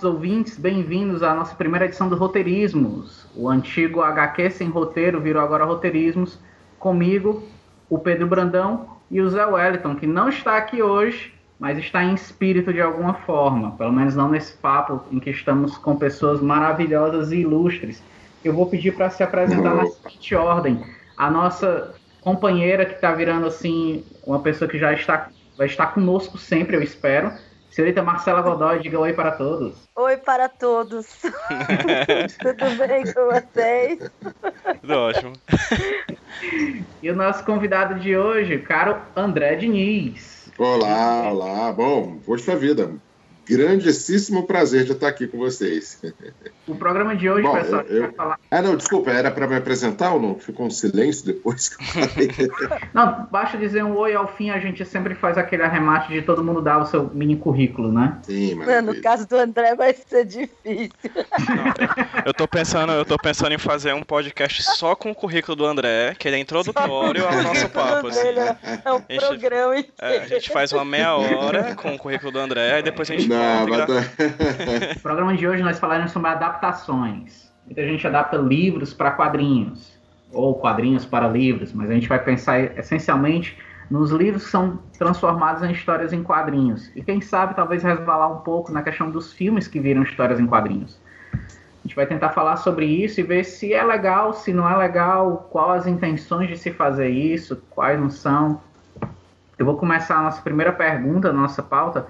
nossos ouvintes, bem-vindos à nossa primeira edição do Roteirismos. O antigo HQ sem roteiro virou agora Roteirismos. Comigo, o Pedro Brandão e o Zé Wellington, que não está aqui hoje, mas está em espírito de alguma forma. Pelo menos não nesse papo em que estamos com pessoas maravilhosas e ilustres. Eu vou pedir para se apresentar na seguinte ordem. A nossa companheira que está virando assim, uma pessoa que já está, vai estar conosco sempre, eu espero. Senhorita Marcela Godoy, diga oi para todos. Oi para todos. Tudo bem com vocês? Tudo ótimo. E o nosso convidado de hoje, o caro André Diniz. Olá, olá. Bom, poxa vida, grandíssimo prazer de estar aqui com vocês. O programa de hoje, Bom, pessoal, eu- vai falar. Ah, não, desculpa, era para me apresentar ou não? Ficou um silêncio depois que eu falei. Não, basta dizer um oi ao fim, a gente sempre faz aquele arremate de todo mundo dar o seu mini currículo, né? Sim, No maravilha. caso do André vai ser difícil. Eu tô pensando, eu tô pensando em fazer um podcast só com o currículo do André, que ele é introdutório ao nosso papo. assim. É- É um Gente, programa É, inteiro. a gente faz uma meia hora com o currículo do André e depois a gente Não, No programa de hoje nós falaremos sobre adaptações. Muita gente adapta livros para quadrinhos, ou quadrinhos para livros, mas a gente vai pensar essencialmente nos livros que são transformados em histórias em quadrinhos. E quem sabe talvez resvalar um pouco na questão dos filmes que viram histórias em quadrinhos. A gente vai tentar falar sobre isso e ver se é legal, se não é legal, qual as intenções de se fazer isso, quais não são. Eu vou começar a nossa primeira pergunta, nossa pauta,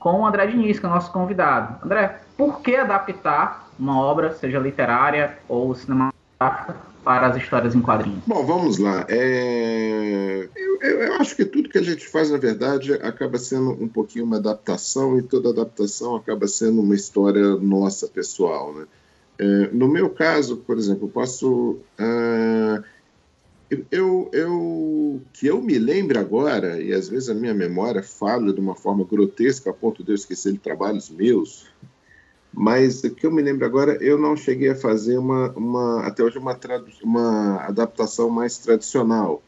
com o André Diniz, que é o nosso convidado. André, por que adaptar uma obra, seja literária ou cinematográfica, para as histórias em quadrinhos? Bom, vamos lá. É, Eu, eu- eu acho que tudo que a gente faz, na verdade, acaba sendo um pouquinho uma adaptação, e toda adaptação acaba sendo uma história nossa, pessoal. Né? É, No meu caso, por exemplo, eu posso. ah, eu, eu, que eu me lembre agora, e às vezes a minha memória falha de uma forma grotesca a ponto de eu esquecer de trabalhos meus, mas o que eu me lembro agora, eu não cheguei a fazer uma, uma até hoje uma, uma adaptação mais tradicional,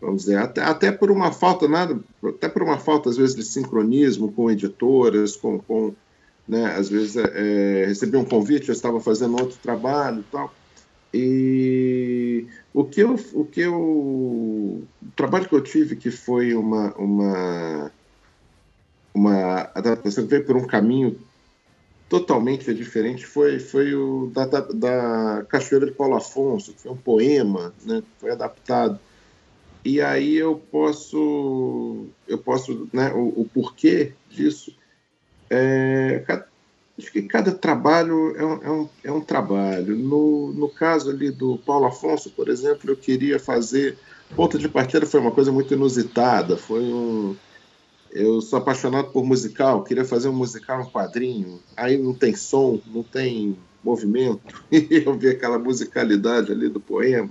vamos dizer, até, até por uma falta nada, até por uma falta às vezes de sincronismo com editoras, com, com né, às vezes é, recebi um convite, eu estava fazendo outro trabalho e tal, e o que eu, o que eu, o trabalho que eu tive que foi uma uma uma adaptação que veio por um caminho totalmente diferente foi foi o da, da, da Cachoeira de Paulo Afonso, que foi um poema, né, que foi adaptado. E aí eu posso eu posso, né, o, o porquê disso é, acho que cada trabalho é um, é um, é um trabalho. No, no caso ali do Paulo Afonso, por exemplo, eu queria fazer. Ponto de partida foi uma coisa muito inusitada. Foi um. Eu sou apaixonado por musical, queria fazer um musical um quadrinho. Aí não tem som, não tem movimento. E eu vi aquela musicalidade ali do poema.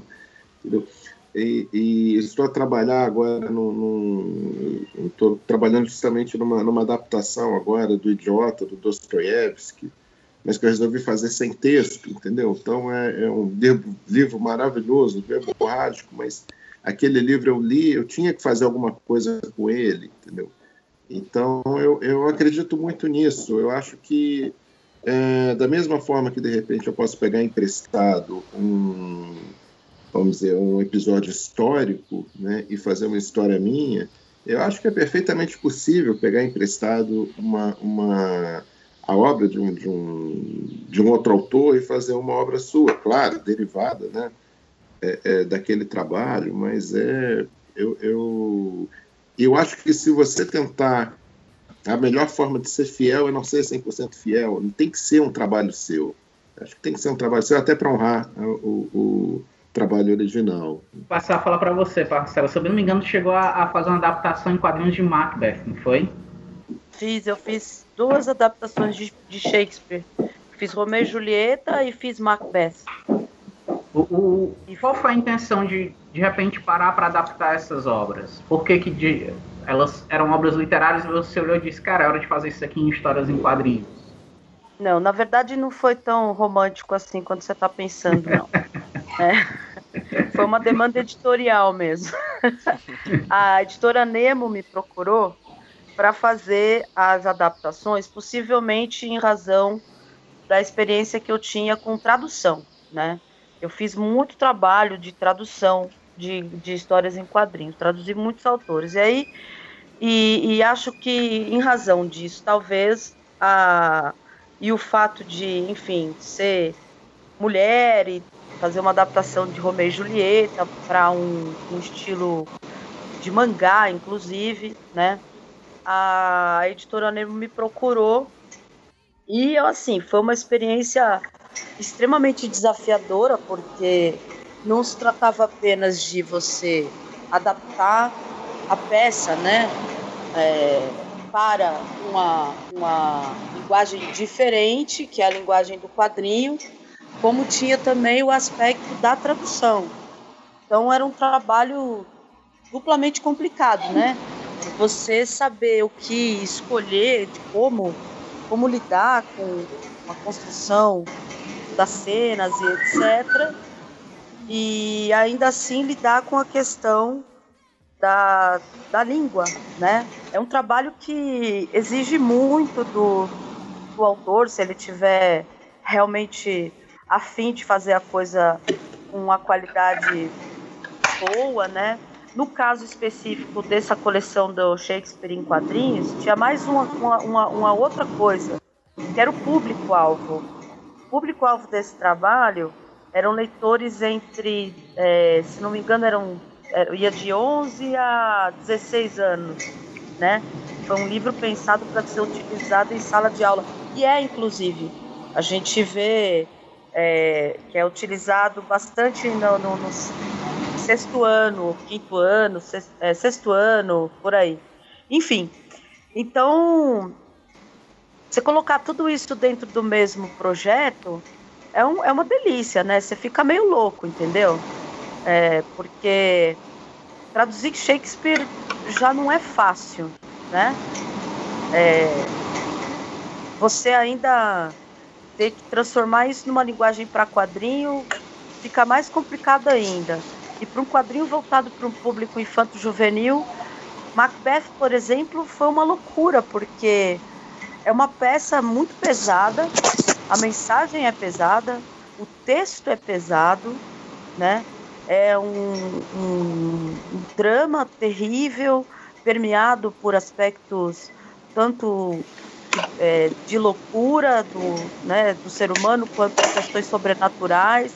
Entendeu? E, e estou a trabalhar agora num. Estou trabalhando justamente numa, numa adaptação agora do Idiota, do Dostoiévski, mas que eu resolvi fazer sem texto, entendeu? Então é, é um livro, livro maravilhoso, verborrágico, mas aquele livro eu li, eu tinha que fazer alguma coisa com ele, entendeu? Então eu, eu acredito muito nisso. Eu acho que é, da mesma forma que de repente eu posso pegar emprestado um vamos dizer, um episódio histórico né, e fazer uma história minha, Eu acho que é perfeitamente possível pegar emprestado uma, uma a obra de um, de um, de um outro autor e fazer uma obra sua, claro, derivada, né? É, é, daquele trabalho, mas é eu, eu, eu acho que se você tentar a melhor forma de ser fiel é não ser 100% fiel, não tem que ser um trabalho seu. Acho que tem que ser um trabalho seu até para honrar o, o, trabalho original. Vou passar a falar para você, Marcelo. Se eu não me engano, chegou a, a, fazer uma adaptação em quadrinhos de Macbeth, não foi? Fiz, eu fiz duas adaptações de, de Shakespeare. Fiz Romeu e Julieta e fiz Macbeth. O, o, e qual foi a intenção de, de repente, parar para adaptar essas obras? Por que, que de, elas eram obras literárias e você olhou e disse, cara, é hora de fazer isso aqui em histórias em quadrinhos? Não, na verdade não foi tão romântico assim quando você está pensando, não. é, foi uma demanda editorial mesmo. A editora Nemo me procurou para fazer as adaptações, possivelmente em razão da experiência que eu tinha com tradução, né? Eu fiz muito trabalho de tradução de, de histórias em quadrinhos, traduzi muitos autores. E aí, e, e acho que em razão disso, talvez a e o fato de, enfim, ser mulher e fazer uma adaptação de Romeu e Julieta para um, um, estilo de mangá, inclusive, né? A editora Nemo me procurou e, assim, foi uma experiência extremamente desafiadora, porque não se tratava apenas de você adaptar a peça, né, é, para uma, uma linguagem diferente, que é a linguagem do quadrinho, como tinha também o aspecto da tradução. Então era um trabalho duplamente complicado, né? Você saber o que escolher, de como, como lidar com a construção das cenas e etc e ainda assim lidar com a questão da, da língua, né? É um trabalho que exige muito do, do autor, se ele tiver realmente afim de fazer a coisa com uma qualidade boa, né? No caso específico dessa coleção do Shakespeare em quadrinhos, tinha mais uma, uma, uma, uma outra coisa, que era o público-alvo. O público-alvo desse trabalho eram leitores entre, é, se não me engano, eram é, ia de 11 a 16 anos, né? Foi um livro pensado para ser utilizado em sala de aula e é inclusive a gente vê é, que é utilizado bastante no, no, no, sexto ano, quinto ano, sexto, é, sexto ano, por aí. Enfim, então você colocar tudo isso dentro do mesmo projeto é, um, é uma delícia, né? Você fica meio louco, entendeu? É, porque traduzir Shakespeare já não é fácil, né? É, você ainda ter que transformar isso numa linguagem para quadrinho fica mais complicado ainda. E para um quadrinho voltado para um público infanto-juvenil, Macbeth, por exemplo, foi uma loucura, porque é uma peça muito pesada, a mensagem é pesada, o texto é pesado, né? É um, um, um drama terrível, permeado por aspectos tanto é, de loucura do, né, do ser humano quanto questões sobrenaturais.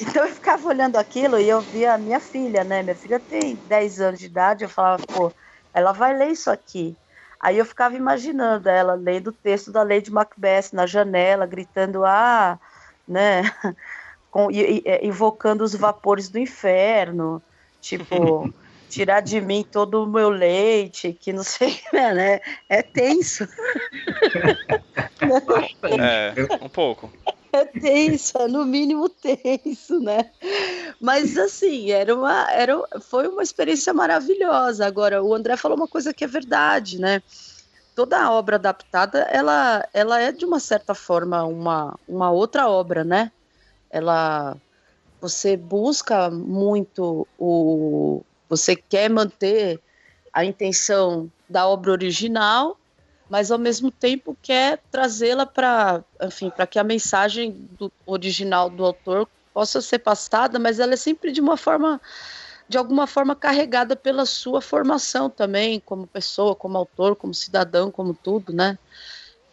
Então eu ficava olhando aquilo e eu via a minha filha, né? Minha filha tem 10 anos de idade, eu falava, pô, ela vai ler isso aqui. Aí eu ficava imaginando ela lendo o texto da Lady Macbeth na janela, gritando, ah, né? Com, e, e, é, invocando os vapores do inferno, tipo, tirar de mim todo o meu leite, que não sei, né? É tenso. é, um pouco. É tenso, é no mínimo tenso, né? Mas assim, era uma, era, foi uma experiência maravilhosa. Agora, o André falou uma coisa que é verdade, né? Toda obra adaptada, ela, ela é de uma certa forma uma, uma outra obra, né? Ela, você busca muito o, você quer manter a intenção da obra original, mas ao mesmo tempo quer trazê-la para, enfim, para que a mensagem do original do autor possa ser passada, mas ela é sempre de uma forma de alguma forma carregada pela sua formação também, como pessoa, como autor, como cidadão, como tudo, né?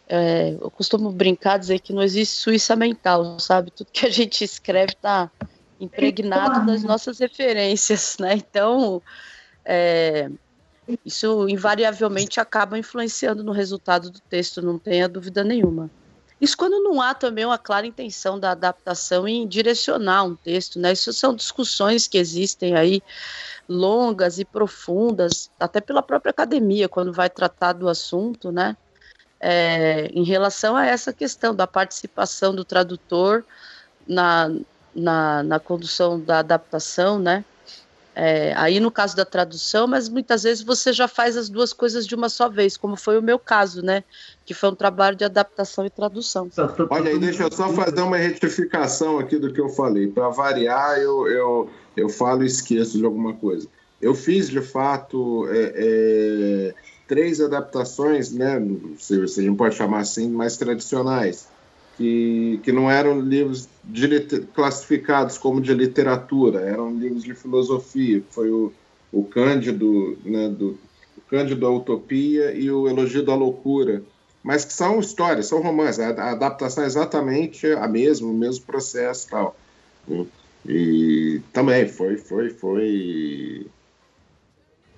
É, eu costumo brincar, dizer que não existe Suíça mental, sabe? Tudo que a gente escreve está impregnado das nossas referências, né? Então, é, isso invariavelmente acaba influenciando no resultado do texto, não tenha dúvida nenhuma. Isso quando não há também uma clara intenção da adaptação em direcionar um texto, né? Isso são discussões que existem aí longas e profundas, até pela própria academia, quando vai tratar do assunto, né? É, em relação a essa questão da participação do tradutor na, na, na condução da adaptação, né? É, aí no caso da tradução, mas muitas vezes você já faz as duas coisas de uma só vez, como foi o meu caso, né? Que foi um trabalho de adaptação e tradução. Olha aí, deixa eu só fazer uma retificação aqui do que eu falei. Para variar, eu, eu, eu falo e esqueço de alguma coisa. Eu fiz, de fato, é, é, três adaptações, né? Se, se a gente pode chamar assim, mais tradicionais que, que não eram livros de, classificados como de literatura, eram livros de filosofia. Foi o, o Cândido, né, do, o Cândido da Utopia e o Elogio da Loucura, mas que são histórias, são romances. A, adaptação é exatamente a mesma, o mesmo processo tal. E também foi, foi, foi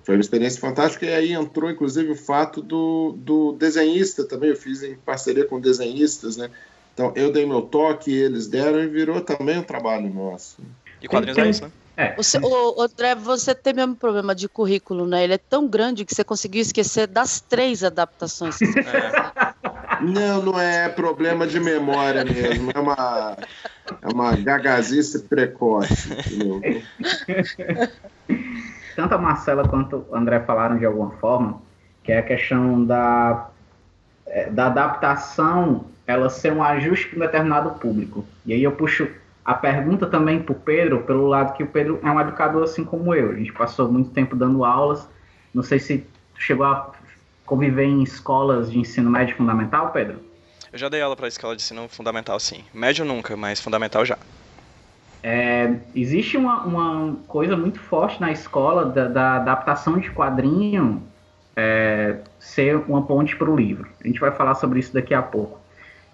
foi uma experiência fantástica e aí entrou inclusive o fato do, do desenhista também eu fiz em parceria com desenhistas né então, eu dei meu toque, eles deram e virou também um trabalho nosso. E quadrinhos é isso, né? É. Você, o, André, você tem mesmo problema de currículo, né? Ele é tão grande que você conseguiu esquecer das três adaptações. É. Não, não é problema de memória mesmo. É uma, é uma gagazice precoce. Tanto a Marcela quanto o André falaram de alguma forma, que é a questão da, é, da adaptação ela ser um ajuste para um determinado público. E aí eu puxo a pergunta também para o Pedro, pelo lado que o Pedro é um educador assim como eu. A gente passou muito tempo dando aulas. Não sei se chegou a conviver em escolas de ensino médio fundamental, Pedro? Eu já dei aula para escola de ensino fundamental, sim. Médio nunca, mas fundamental já. É, existe uma, uma, coisa muito forte na escola da, da adaptação de quadrinho é, ser uma ponte para o livro. A gente vai falar sobre isso daqui a pouco.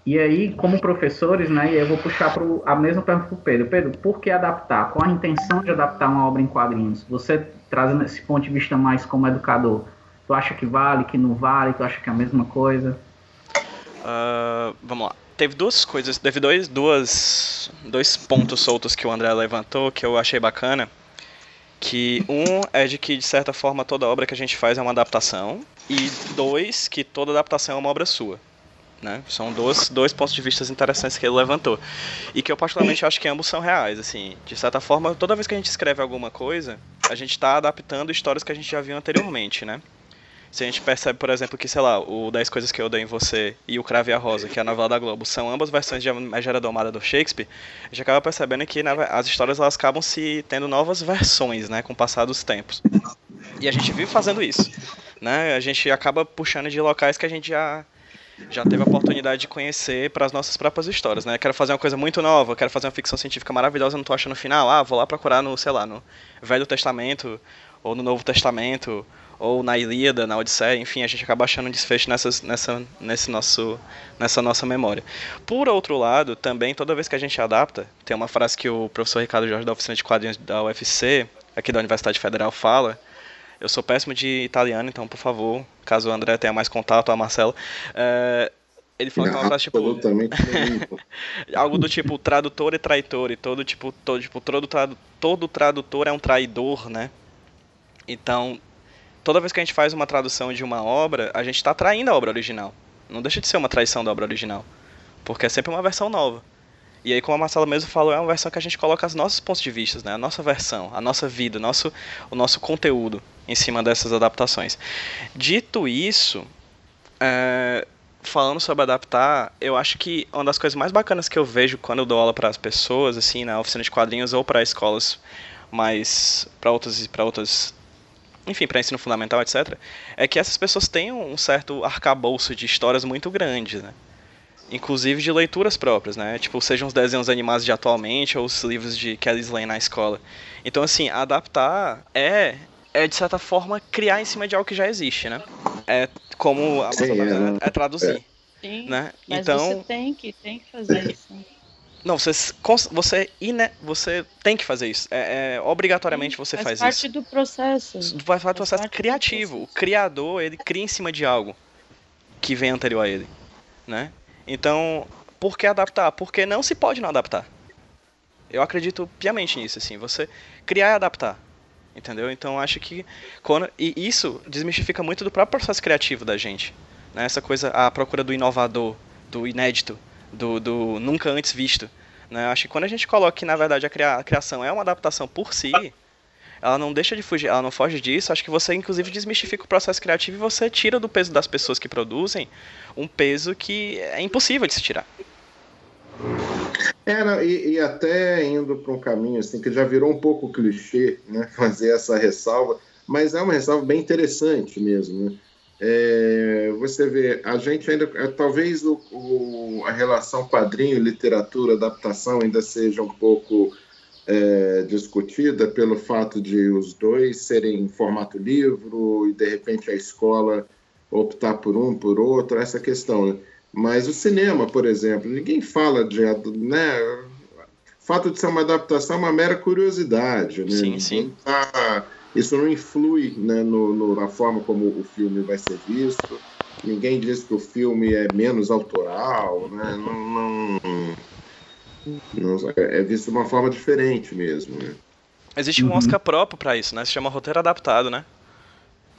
E aí, como professores, né, e eu vou puxar pro, a mesma pergunta para o Pedro. Pedro, por que adaptar? Qual a intenção de adaptar uma obra em quadrinhos? Você trazendo esse ponto de vista mais como educador, tu acha que vale, que não vale, tu acha que é a mesma coisa? Uh, vamos lá. Teve duas coisas, teve dois, duas, dois pontos soltos que o André levantou que eu achei bacana. Que um é de que, de certa forma, toda obra que a gente faz é uma adaptação. E dois, que toda adaptação é uma obra sua. Né? São dois, dois pontos de vista interessantes que ele levantou. E que eu particularmente acho que ambos são reais. Assim, de certa forma, toda vez que a gente escreve alguma coisa, a gente está adaptando histórias que a gente já viu anteriormente, né? Se a gente percebe, por exemplo, que, sei lá, o 10 Coisas que eu dei em você e o Crave e a Rosa, que é a novela da Globo, são ambas versões de A Megera Domada do Shakespeare, a gente acaba percebendo que né, as histórias elas acabam se tendo novas versões, né, com o passar dos tempos. E a gente vive fazendo isso, né? A gente acaba puxando de locais que a gente já já teve a oportunidade de conhecer para as nossas próprias histórias, né? Quero fazer uma coisa muito nova, quero fazer uma ficção científica maravilhosa, não tô achando o final, ah, vou lá procurar no, sei lá, no Velho Testamento ou no Novo Testamento ou na Ilíada, na Odisseia, enfim, a gente acaba achando um desfecho nessas, nessa, nesse nosso, nessa nossa memória. Por outro lado, também, toda vez que a gente adapta, tem uma frase que o professor Ricardo Jorge da Oficina de Quadrinhos da UFC, aqui da Universidade Federal, fala, eu sou péssimo de italiano, então, por favor, caso o André tenha mais contato, a Marcelo. É, ele falou uma frase tipo. algo do tipo tradutor e traitor, e todo tipo, todo, tipo, todo, tradu, todo tradutor é um traidor, né? Então, toda vez que a gente faz uma tradução de uma obra, a gente está traindo a obra original. Não deixa de ser uma traição da obra original. Porque é sempre uma versão nova. E aí, como a Marcela mesmo falou, é uma versão que a gente coloca os nossos pontos de vista, né? a nossa versão, a nossa vida, o nosso, o nosso conteúdo em cima dessas adaptações. Dito isso, é, falando sobre adaptar, eu acho que uma das coisas mais bacanas que eu vejo quando eu dou aula para as pessoas, assim, na oficina de quadrinhos ou para escolas mais para outras para outras enfim, para ensino fundamental, etc, é que essas pessoas têm um certo arcabouço de histórias muito grandes, né? Inclusive de leituras próprias, né? Tipo, sejam os desenhos animados de atualmente ou os livros de Kelly Slane na escola. Então, assim, adaptar é, é de certa forma, criar em cima de algo que já existe, né? É como a Sim, é, né? é traduzir, Sim, né? mas Então, você tem que, tem que fazer isso. não, você, você, ine- você tem que fazer isso. É, é, obrigatoriamente você faz faz, parte isso. do processo. Vai fazer um faz processo parte do criativo. O processo. criador, ele cria em cima de algo que vem anterior a ele, né? Então, por que adaptar? Porque não se pode não adaptar. Eu acredito piamente nisso, assim. Você criar e adaptar. Entendeu? Então acho que quando e isso desmistifica muito do próprio processo criativo da gente, né? Essa coisa a procura do inovador, do inédito, do, do nunca antes visto, né? Acho que quando a gente coloca que na verdade a, cria- a criação é uma adaptação por si, ela não deixa de fugir, ela não foge disso. Acho que você inclusive desmistifica o processo criativo e você tira do peso das pessoas que produzem um peso que é impossível de se tirar. É, não, e, e até indo para um caminho assim que já virou um pouco clichê, né, fazer essa ressalva, mas é uma ressalva bem interessante mesmo. Né? É, você vê, a gente ainda, é, talvez o, o- a relação quadrinho, literatura, adaptação ainda seja um pouco é, discutida pelo fato de os dois serem em formato livro e de repente a escola optar por um, por outro, essa questão. Né? Mas o cinema, por exemplo, ninguém fala de. Né, fato de ser uma adaptação é uma mera curiosidade. Né? Sim, sim. tá- isso não influi né, no, no- na forma como o filme vai ser visto. Ninguém diz que o filme é menos autoral. Né? Não, não- não- é é visto de uma forma diferente mesmo. Né? Existe um Uhum. Oscar próprio pra isso, né? Se chama roteiro adaptado, né?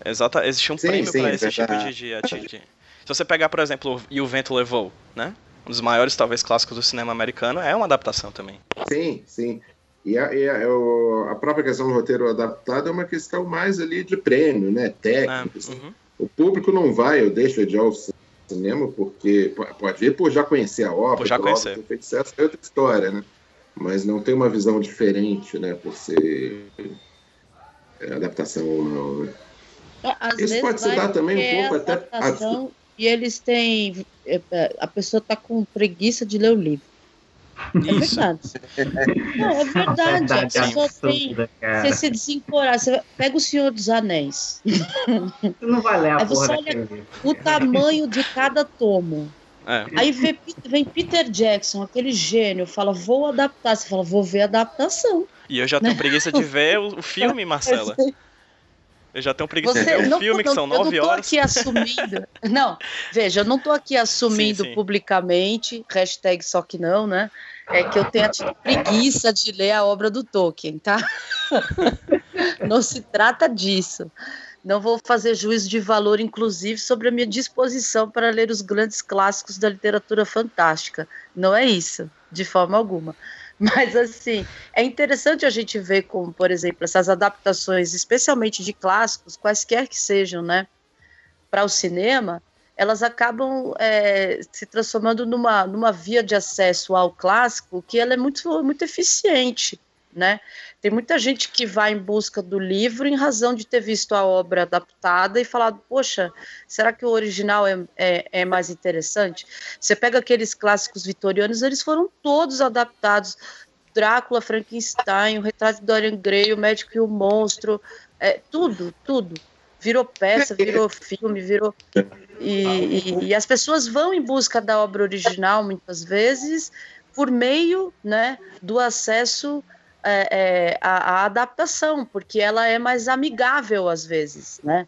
Exata, existe um Sim, prêmio é esse tipo de, de, de- de- Se você pegar, por exemplo, o E o Vento Levou, né? Um dos maiores, talvez, clássicos do cinema americano, é uma adaptação também. Sim, sim. E a, e a- o- a própria questão do roteiro adaptado é uma questão mais ali de prêmio, né? né? Técnico. Uhum. O público não vai, eu deixo de cinema, porque po- pode ir por já conhecer a obra, Por já obra conhecer. ter feito sucesso, é outra história, né? Mas não tem uma visão diferente, né? Por ser é, adaptação ou não. Né? Às Isso vezes pode se dar também um porque é pouco até- adaptação E eles têm. é, é, A pessoa tá com preguiça de ler o livro. É Isso. verdade. Não, é verdade. A Verdade pessoa tem. cara. Você se desencorar. Você pega o Senhor dos Anéis. Não vai ler a Aí você olha-. O tamanho de cada tomo. É. Aí vê- vem Peter Jackson, aquele gênio, fala, vou adaptar. Você fala, vou ver a adaptação. E eu já tenho preguiça de ver o, o filme, Marcela. Eu já tenho preguiça de Você ver não, o filme, que são eu não nove tô horas. aqui assumindo. Não, veja, eu não tô aqui assumindo Sim, sim. publicamente, hashtag só que não, né? É que eu tenho tido preguiça de ler a obra do Tolkien, tá? Não se trata disso. Não vou fazer juízo de valor, inclusive, sobre a minha disposição para ler os grandes clássicos da literatura fantástica. Não é isso, de forma alguma. Mas, assim, é interessante a gente ver como, por exemplo, essas adaptações, especialmente de clássicos, quaisquer que sejam, né, para o cinema, elas acabam é, se transformando numa, numa via de acesso ao clássico que ela é muito, muito eficiente, né? Tem muita gente que vai em busca do livro em razão de ter visto a obra adaptada e falado, poxa, será que o original é, é, é mais interessante? Você pega aqueles clássicos vitorianos, eles foram todos adaptados. Drácula, Frankenstein, o Retrato de Dorian Gray, o Médico e o Monstro, é, tudo, tudo. Virou peça, virou filme, virou. E, e- e as pessoas vão em busca da obra original, muitas vezes, por meio né, do acesso é, é, à, à adaptação, porque ela é mais amigável às vezes, né?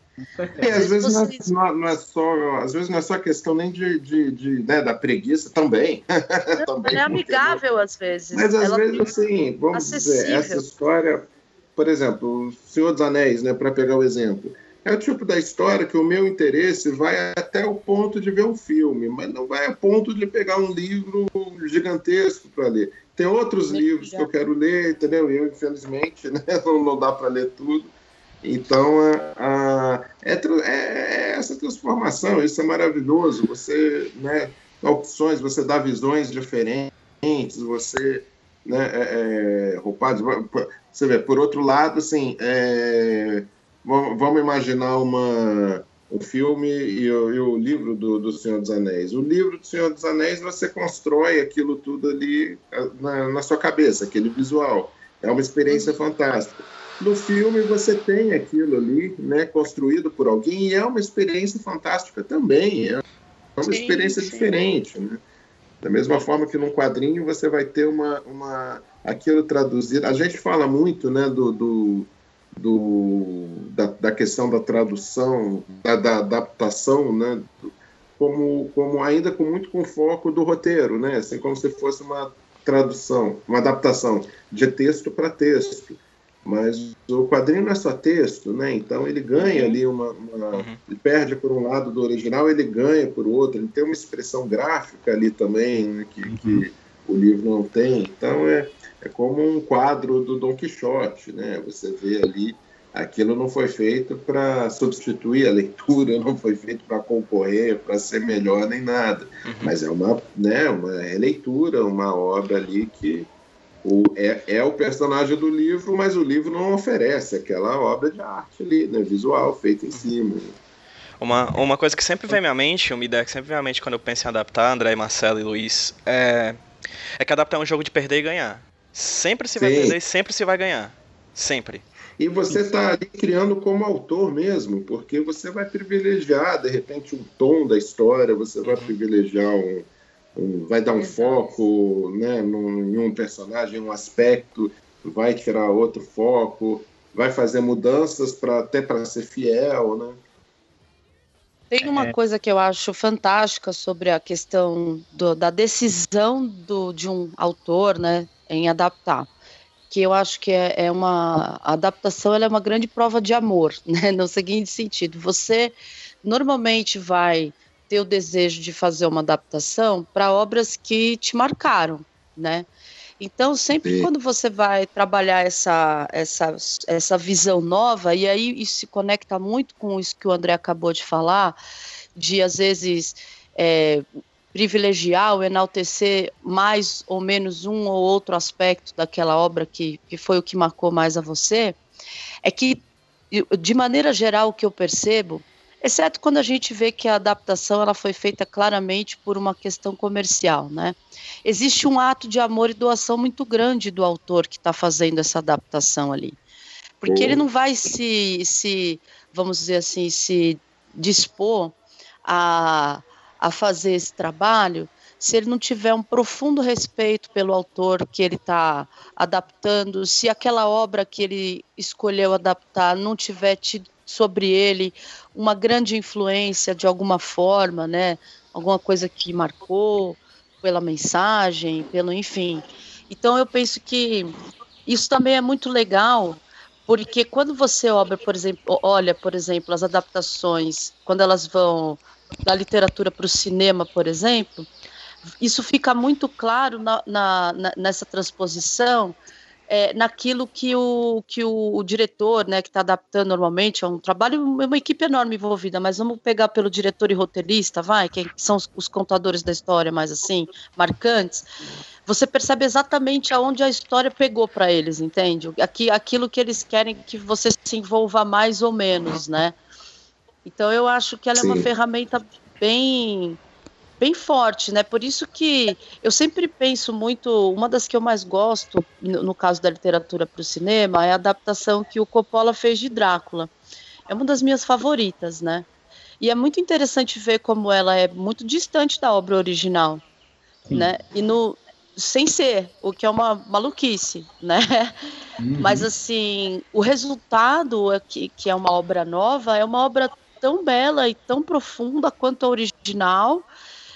É, às vezes não é, não- não é só, às vezes não é só questão nem de, de, de, né, da preguiça também. Também Ela é não amigável às vezes. Mas às Ela vezes, assim, vamos dizer, acessível. essa história, por exemplo, o Senhor dos Anéis, né, para pegar o exemplo, é o tipo da história que o meu interesse vai até o ponto de ver um filme, mas não vai a ponto de pegar um livro gigantesco para ler. Tem outros Muito livros que legal. eu quero ler, entendeu? Eu, infelizmente, né, não, não dá para ler tudo. Então, a, a- é, é- é essa transformação, isso é maravilhoso. Você né, dá opções, você dá visões diferentes, você né, é, é, roupados. Você vê, por outro lado, assim, é, vamos imaginar uma, o filme e o, e o livro do, do, Senhor dos Anéis. O livro do Senhor dos Anéis, você constrói aquilo tudo ali ah, na, na sua cabeça, aquele visual. É uma experiência uhum. fantástica. No filme, você tem aquilo ali, né, construído por alguém, e é uma experiência fantástica também. É uma sim, experiência sim. diferente, né? Da mesma forma que num quadrinho você vai ter uma, uma aquilo traduzido. A gente fala muito, né, do, do do, da, da, questão da tradução, da, da adaptação, né? Como, como ainda com muito com foco do roteiro, né? Assim como se fosse uma tradução, uma adaptação de texto para texto. Mas o quadrinho não é só texto, né? Então ele ganha uhum. ali uma, uma uhum. ele perde por um lado do original, ele ganha por outro. Ele tem uma expressão gráfica ali também né? que, uhum. que o livro não tem. Então é é como um quadro do Dom Quixote, né? Você vê ali, aquilo não foi feito para substituir a leitura, não foi feito para concorrer, para ser melhor nem nada, uhum. mas é uma, né, uma releitura, uma obra ali que o, é, é o personagem do livro, mas o livro não oferece aquela obra de arte ali, né, visual, feita em uhum. cima. Uma, uma coisa que sempre vem à minha mente, uma ideia que sempre vem à minha mente quando eu penso em adaptar, André, Marcelo e Luiz, é, é que adaptar é um jogo de perder e ganhar. Sempre se vai perder e sempre se vai ganhar. Sempre. E você está ali criando como autor mesmo, porque você vai privilegiar, de repente, um tom da história, você vai uhum. privilegiar um, um, vai dar um Exato. foco né, num, em um personagem, um aspecto, vai tirar outro foco, vai fazer mudanças para até para ser fiel, né? Tem uma é. coisa que eu acho fantástica sobre a questão do, da decisão do, de um autor, né, em adaptar. Que eu acho que é, é uma a adaptação é uma grande prova de amor, né? No seguinte sentido, você normalmente vai ter o desejo de fazer uma adaptação para obras que te marcaram, né? Então, sempre Sim. quando você vai trabalhar essa, essa, essa visão nova, e aí isso se conecta muito com isso que o André acabou de falar, de às vezes é, privilegiar ou enaltecer mais ou menos um ou outro aspecto daquela obra que, que foi o que marcou mais a você, é que, de maneira geral, o que eu percebo, exceto quando a gente vê que a adaptação ela foi feita claramente por uma questão comercial, né? Existe um ato de amor e doação muito grande do autor que está fazendo essa adaptação ali, porque ele não vai se, se, vamos dizer assim, se dispor a a fazer esse trabalho se ele não tiver um profundo respeito pelo autor que ele está adaptando, se aquela obra que ele escolheu adaptar não tiver tido sobre ele uma grande influência de alguma forma, né? Alguma coisa que marcou pela mensagem, pelo enfim. Então eu penso que isso também é muito legal, porque quando você obra, por exemplo, olha, por exemplo, as adaptações, quando elas vão da literatura para o cinema, por exemplo, isso fica muito claro na, na, na, nessa transposição, é, naquilo que o, que o, o diretor, né, que está adaptando normalmente, é um trabalho, é uma equipe enorme envolvida, mas vamos pegar pelo diretor e roteirista, vai, que são os, os contadores da história mais assim, marcantes, você percebe exatamente aonde a história pegou para eles, entende? Aqui, aquilo que eles querem que você se envolva mais ou menos, né? Então eu acho que ela Sim. é uma ferramenta bem bem forte, né? Por isso que eu sempre penso muito, uma das que eu mais gosto no, caso da literatura para o cinema é a adaptação que o Coppola fez de Drácula. É uma das minhas favoritas, né? E é muito interessante ver como ela é muito distante da obra original, Sim. né? E no sem ser, o que é uma maluquice, né? Uhum. Mas assim, o resultado é que, que é uma obra nova, é uma obra tão bela e tão profunda quanto a original.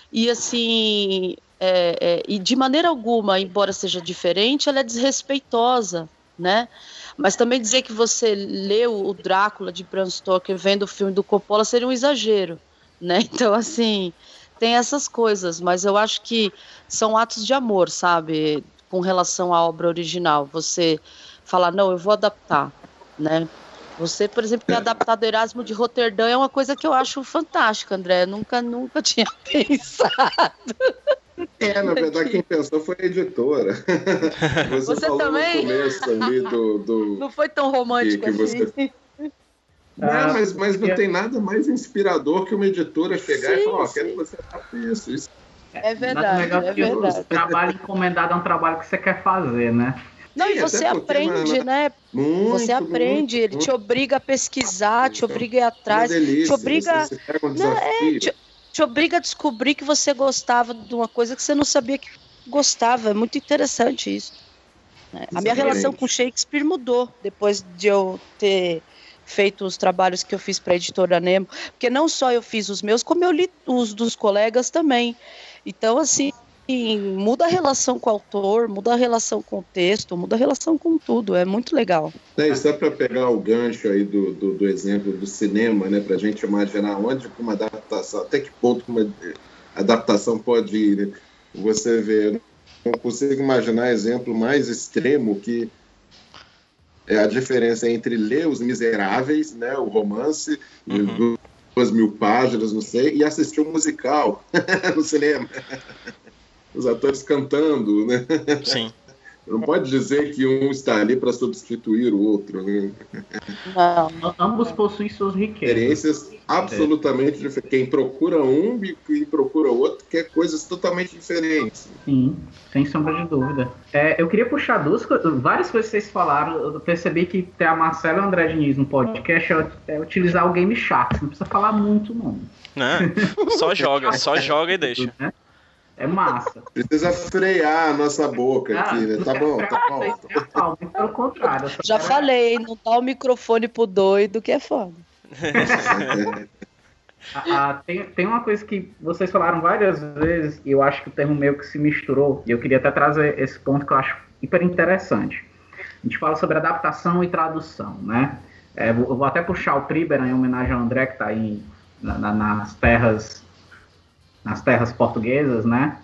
E assim, é, é, e de maneira alguma, embora seja diferente, ela é desrespeitosa, né? Mas também dizer que você leu o Drácula de Bram Stoker vendo o filme do Coppola seria um exagero, né? Então, assim, tem essas coisas, mas eu acho que são atos de amor, sabe? Com relação à obra original. Você falar, não, eu vou adaptar, né? Você, por exemplo, ter adaptado Erasmo de Roterdã é uma coisa que eu acho fantástica, André. nunca, nunca tinha pensado. É, na verdade, quem pensou foi a editora. Você, você também? no começo ali do, do, Não foi tão romântico que, que assim. Você... É, Ah, mas, mas não tem nada mais inspirador que uma editora chegar e Sim, falar, ó, sim. quero que você faça isso. isso. É Nada verdade, melhor é que o verdade. trabalho encomendado é um trabalho que você quer fazer, né? Não, e você porque aprende, né? Muito, Você aprende, muito, ele te obriga a pesquisar, te Então, obriga a ir atrás, delícia, te obriga- Você, você um Não, desafio. te, te obriga a descobrir que você gostava de uma coisa que você não sabia que gostava. É muito interessante isso. É, A minha Exatamente. relação com Shakespeare mudou depois de eu ter feito os trabalhos que eu fiz para a editora Nemo, porque não só eu fiz os meus, como eu li os dos colegas também. Então, assim, muda a relação com o autor, muda a relação com o texto, muda a relação com tudo. É muito legal. É, só para pegar o gancho aí do, do, do exemplo do cinema, né, para a gente imaginar onde uma adaptação, até que ponto uma adaptação pode ir. né? Você vê, eu não consigo imaginar exemplo mais extremo que é a diferença entre ler Os Miseráveis, né, o romance, Uhum. duas mil páginas, não sei, e assistir um musical no cinema. Os atores cantando, né? Sim. Não pode dizer que um está ali para substituir o outro. Né? Não, Ambos possuem suas riquezas. Experiências absolutamente diferentes. Quem procura um e quem procura outro quer coisas totalmente diferentes. Sim, sem sombra de dúvida. É, eu queria puxar duas coisas. Várias coisas que vocês falaram. Eu percebi que ter a Marcela e o André Diniz no podcast é, é utilizar o Game Shark. Não precisa falar muito, não. Né? Só joga, só joga e deixa. É massa. Precisa frear a nossa boca aqui, né? Tá bom, tá bom. É falta, pelo contrário. já quero- falei, não dá o microfone pro doido que é foda. Ah, ah, tem, tem uma coisa que vocês falaram várias vezes, e eu acho que o termo meio que se misturou, e eu queria até trazer esse ponto que eu acho hiper interessante. A gente fala sobre adaptação e tradução, né? É, vou- eu vou até puxar o Priber em homenagem ao André, que está aí na- na- nas terras nas terras portuguesas, né?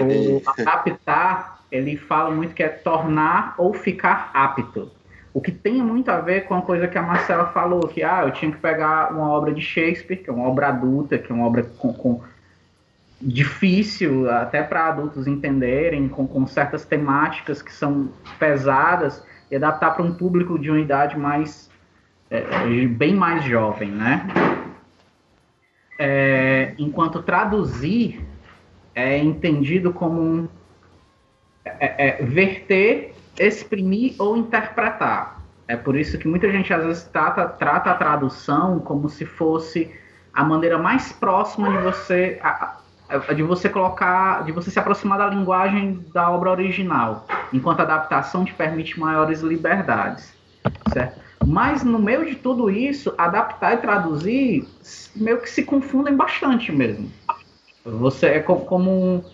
O adaptar, ele fala muito que é tornar ou ficar apto. O que tem muito a ver com a coisa que a Marcela falou, que ah, eu tinha que pegar uma obra de Shakespeare, que é uma obra adulta, que é uma obra com, com- difícil até para adultos entenderem, com, com certas temáticas que são pesadas, e adaptar para um público de uma idade mais é, é, bem mais jovem, né? É, enquanto traduzir é entendido como um, é, é, verter, exprimir ou interpretar. É por isso que muita gente às vezes trata, trata a tradução como se fosse a maneira mais próxima de você de você colocar, de você se aproximar da linguagem da obra original, enquanto a adaptação te permite maiores liberdades, certo? Mas no meio de tudo isso, adaptar e traduzir meio que se confundem bastante mesmo. Você é co- como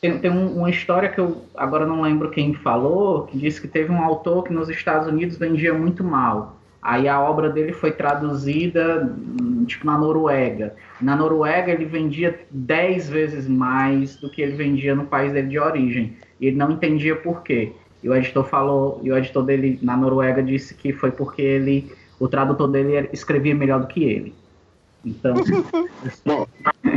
tem, tem um- uma história que eu agora não lembro quem falou, que disse que teve um autor que nos Estados Unidos vendia muito mal. Aí a obra dele foi traduzida, hum, tipo, na Noruega. Na Noruega ele vendia 10 vezes mais do que ele vendia no país dele de origem. E ele não entendia por quê. E o editor falou, e o editor dele na Noruega disse que foi porque ele, o tradutor dele escrevia melhor do que ele. Então, Bom,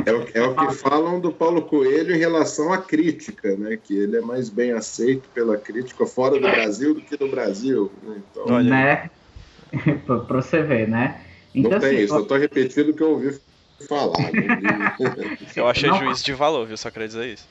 é o, é o que falam do Paulo Coelho em relação à crítica, né? Que ele é mais bem aceito pela crítica fora do Brasil do que no Brasil. Né? Então, Olha. né? pra pra você ver, né? Então, não tem assim, isso, eu tô repetindo o que eu ouvi falar. vi. Eu achei Não- juízo de valor, viu? Só queria dizer isso.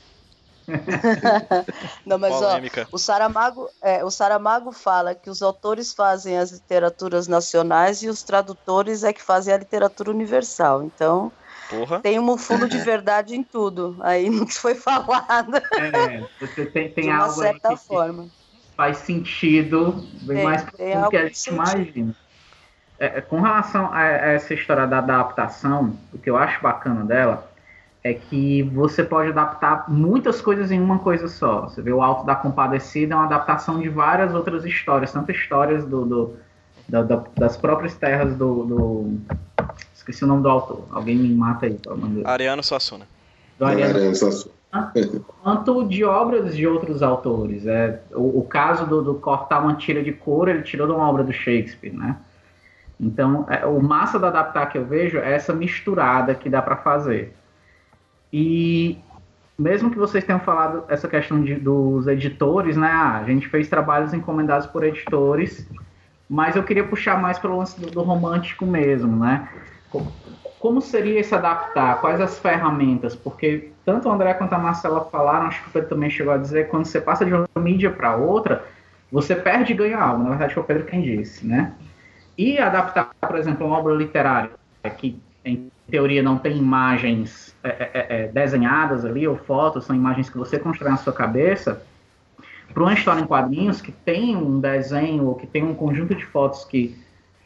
Não, mas ó, o Saramago, é, o Saramago fala que os autores fazem as literaturas nacionais e os tradutores é que fazem a literatura universal. Então, Porra. tem um fundo de verdade em tudo, aí no que foi falado, É, você tem, tem de uma algo aí certa que forma. faz sentido, bem Tem- mais tem do que a gente sentido. imagina. É, é, com relação a, a essa história da adaptação, o que eu acho bacana dela é que você pode adaptar muitas coisas em uma coisa só. Você vê o Alto da Compadecida é uma adaptação de várias outras histórias, tanto histórias do, do- da- da- das próprias terras do, do- Esqueci o nome do autor. Alguém me mata aí, pelo amor de Deus. Ariano Suassuna. Do Ariano Era essa- quanto de obras de outros autores. É, o, o caso do, do cortar uma tira de couro, ele tirou de uma obra do Shakespeare, né? Então, é, o massa da adaptar que eu vejo é essa misturada que dá para fazer. E mesmo que vocês tenham falado essa questão de- dos editores, né? Ah, a gente fez trabalhos encomendados por editores, Mas eu queria puxar mais para o lance do, do romântico mesmo, né? Co- Como seria se adaptar? Quais as ferramentas? Porque tanto o André quanto a Marcela falaram, acho que o Pedro também chegou a dizer, quando você passa de uma mídia para outra, você perde e ganha algo. Na verdade, foi o Pedro quem disse, né? E adaptar, por exemplo, uma obra literária que, em teoria, não tem imagens é, é, é, desenhadas ali ou fotos, são imagens que você constrói na sua cabeça, para uma história em quadrinhos que tem um desenho ou que tem um conjunto de fotos que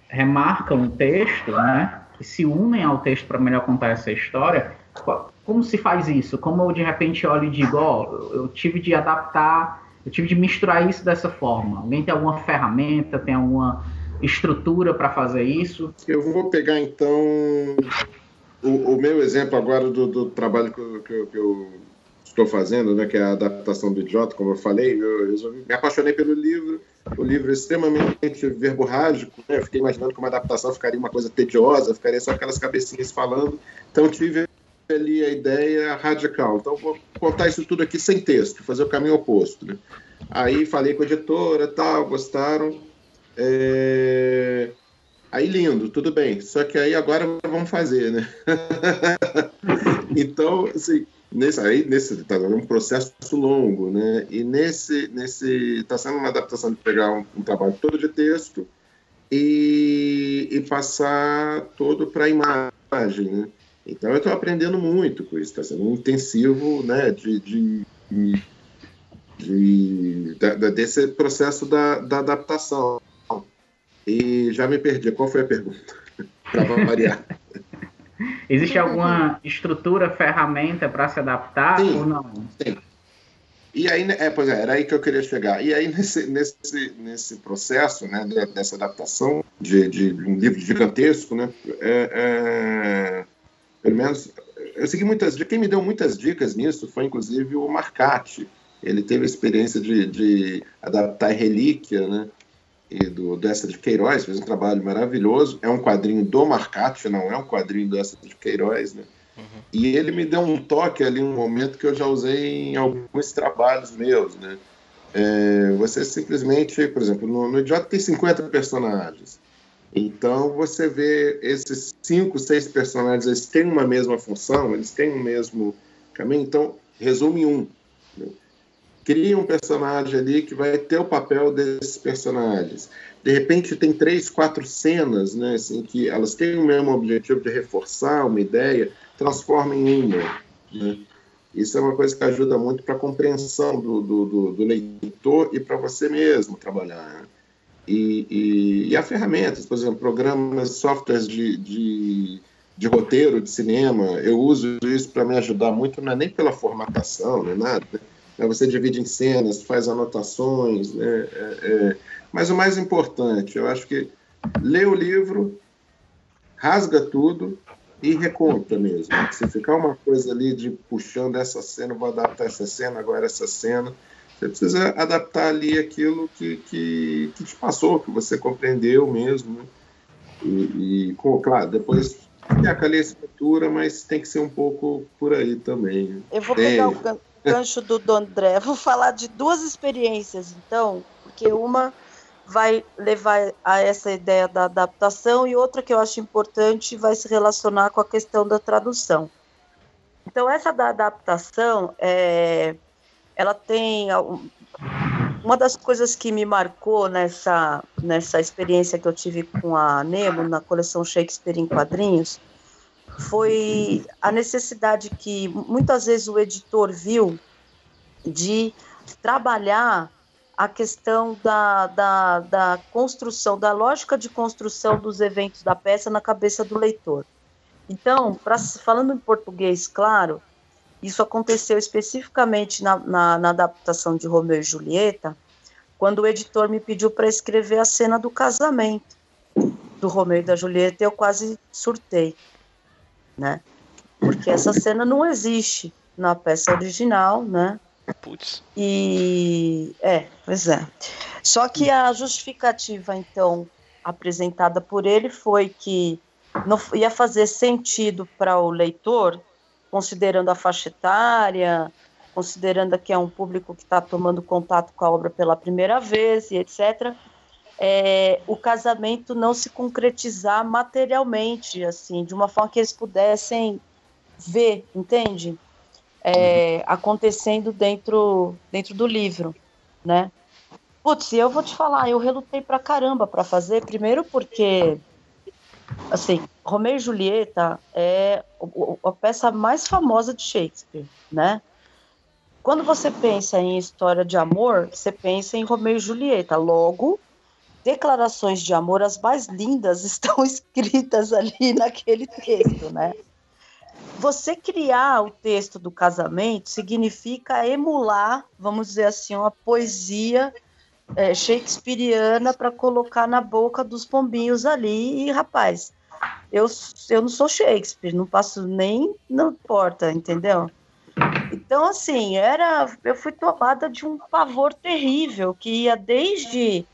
remarcam o texto, né? Que se unem ao texto para melhor contar essa história. Como se faz isso? Como eu de repente olho e digo, eu- eu tive de adaptar, eu tive de misturar isso dessa forma. Alguém tem alguma ferramenta, tem alguma estrutura para fazer isso? Eu vou pegar então o, o meu exemplo agora do, do trabalho que eu, que eu- que eu estou fazendo, né, que é a adaptação do Idiota, como eu falei. Eu me apaixonei pelo livro, o livro é extremamente verborrágico. Né, eu fiquei imaginando que uma adaptação ficaria uma coisa tediosa, ficaria só aquelas cabecinhas falando. Então tive ali a ideia radical. Então vou contar isso tudo aqui sem texto, fazer o caminho oposto. Né? Aí falei com a editora, tal, gostaram. É, Aí lindo, tudo bem. Só que aí agora vamos fazer, né? então, assim, nesse, aí nesse tá um processo longo, né? E nesse nesse está sendo uma adaptação de pegar um, um trabalho todo de texto e, e passar todo para imagem, né? Então eu estou aprendendo muito com isso, está sendo um intensivo, né? De, de, de, de- desse processo da, da adaptação. E já me perdi. Qual foi a pergunta? Para variar. Existe alguma estrutura, ferramenta para se adaptar Sim. ou não? E aí, né, é, pois é, era aí que eu queria chegar. E aí, nesse, nesse, nesse processo, né, de- dessa adaptação de, de um livro gigantesco, né, é, é, pelo menos, eu segui muitas dicas. Quem me deu muitas dicas nisso foi, inclusive, o Marcati. Ele teve a experiência de, de adaptar Relíquia, né, e do dessa de Queiroz, fez um trabalho maravilhoso. É um quadrinho do Marcati, não é um quadrinho dessa de Queiroz, né? E ele me deu um toque ali, um momento que eu já usei em alguns trabalhos meus, né? É, você simplesmente, por exemplo, no, no Idiota tem 50 personagens. Então você vê esses cinco, seis personagens, eles têm uma mesma função, eles têm o mesmo caminho, então resume um. Né? Cria um personagem ali que vai ter o papel desses personagens. De repente tem três, quatro cenas, né, assim, que elas têm o mesmo objetivo de reforçar uma ideia, transforma em uma. Né? Isso é uma coisa que ajuda muito para a compreensão do, do, do, do leitor e para você mesmo trabalhar. né? E, e, e há ferramentas, por exemplo, programas, softwares de, de, de roteiro de cinema, eu uso isso para me ajudar muito, não é nem pela formatação, é nada. Né? Você divide em cenas, faz anotações, né? É, é, mas o mais importante, eu acho que lê o livro, rasga tudo e reconta mesmo. Se ficar uma coisa ali de puxando essa cena, vou adaptar essa cena, agora essa cena, você precisa adaptar ali aquilo que, que, que te passou, que você compreendeu mesmo. né? E, e com, claro, depois tem aquela estrutura, mas tem que ser um pouco por aí também. né? Eu vou É. pegar o gan- gancho do Dom André. Vou falar de duas experiências, então, porque uma vai levar a essa ideia da adaptação e outra que eu acho importante vai se relacionar com a questão da tradução. Então, essa da adaptação, é, ela tem uma das coisas que me marcou nessa, nessa experiência que eu tive com a Nemo, na coleção Shakespeare em quadrinhos, foi a necessidade que muitas vezes o editor viu de trabalhar a questão da, da, da construção, da lógica de construção dos eventos da peça na cabeça do leitor. Então, pra, falando em português, claro, isso aconteceu especificamente na, na, na adaptação de Romeu e Julieta, quando o editor me pediu para escrever a cena do casamento do Romeu e da Julieta, eu quase surtei, né? Porque essa cena não existe na peça original, né? Putz. E é, pois é. Só que a justificativa, então, apresentada por ele foi que não ia fazer sentido para o leitor, considerando a faixa etária, considerando que é um público que está tomando contato com a obra pela primeira vez e etc., é, o casamento não se concretizar materialmente, assim, de uma forma que eles pudessem ver, entende? É, acontecendo dentro, dentro do livro, né? Putz, eu vou te falar, eu relutei pra caramba pra fazer, primeiro porque, assim, Romeu e Julieta é a peça mais famosa de Shakespeare, né? Quando você pensa em história de amor, você pensa em Romeu e Julieta. Logo, declarações de amor as mais lindas estão escritas ali naquele texto, né? Você criar o texto do casamento significa emular, vamos dizer assim, uma poesia é, shakespeariana para colocar na boca dos pombinhos ali. E, rapaz, eu, eu não sou Shakespeare, não passo nem na porta, entendeu? Então, assim, era, eu fui tomada de um pavor terrível que ia desde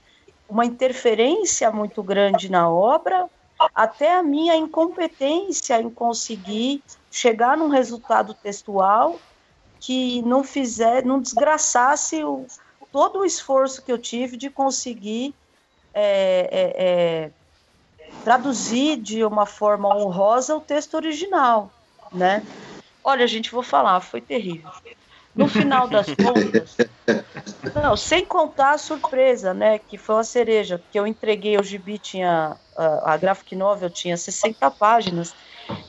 uma interferência muito grande na obra até a minha incompetência em conseguir chegar num resultado textual que não fizer, não desgraçasse o, todo o esforço que eu tive de conseguir é, é, é, traduzir de uma forma honrosa o texto original, né? Olha, gente, vou falar, foi terrível. No final das contas, não, sem contar a surpresa, né, que foi uma cereja, que eu entreguei, o gibi tinha, a, a graphic novel tinha 60 páginas,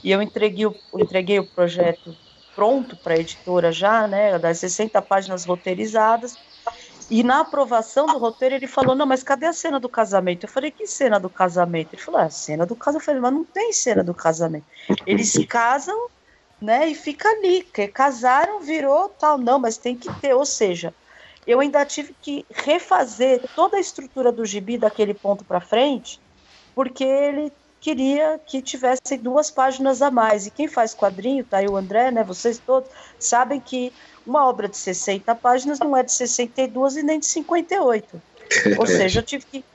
e eu entreguei o, entreguei o projeto pronto para a editora já, né, das 60 páginas roteirizadas, e na aprovação do roteiro ele falou, não, mas cadê a cena do casamento? Eu falei, que cena do casamento? Ele falou, é, a cena do casamento. Eu falei, mas não tem cena do casamento. Eles casam, né, e fica ali, que casaram, virou tal, não, mas tem que ter, ou seja, eu ainda tive que refazer toda a estrutura do gibi daquele ponto para frente, porque ele queria que tivesse duas páginas a mais. E quem faz quadrinho, tá aí o André, né, vocês todos, sabem que uma obra de 60 páginas não é de 62 e nem de 58. Ou seja, eu tive que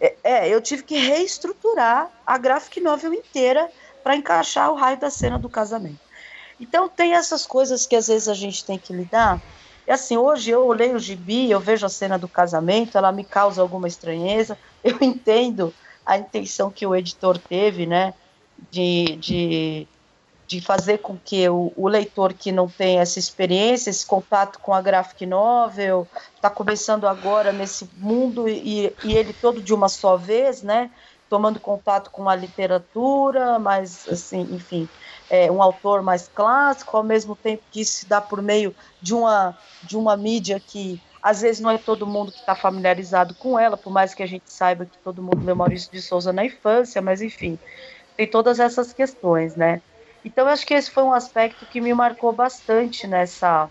é, é, eu tive que reestruturar a graphic novel inteira para encaixar o raio da cena do casamento. Então tem essas coisas que às vezes a gente tem que lidar. E assim, hoje eu leio o gibi, eu vejo a cena do casamento, ela me causa alguma estranheza. Eu entendo a intenção que o editor teve, né, de, de, de fazer com que o, o leitor que não tem essa experiência, esse contato com a graphic novel, está começando agora nesse mundo e, e ele todo de uma só vez, né, tomando contato com a literatura, mas assim, enfim, é, um autor mais clássico, ao mesmo tempo que isso se dá por meio de uma, de uma mídia que às vezes não é todo mundo que está familiarizado com ela, por mais que a gente saiba que todo mundo leu Maurício de Souza na infância, mas enfim, tem todas essas questões, né? Então eu acho que esse foi um aspecto que me marcou bastante nessa,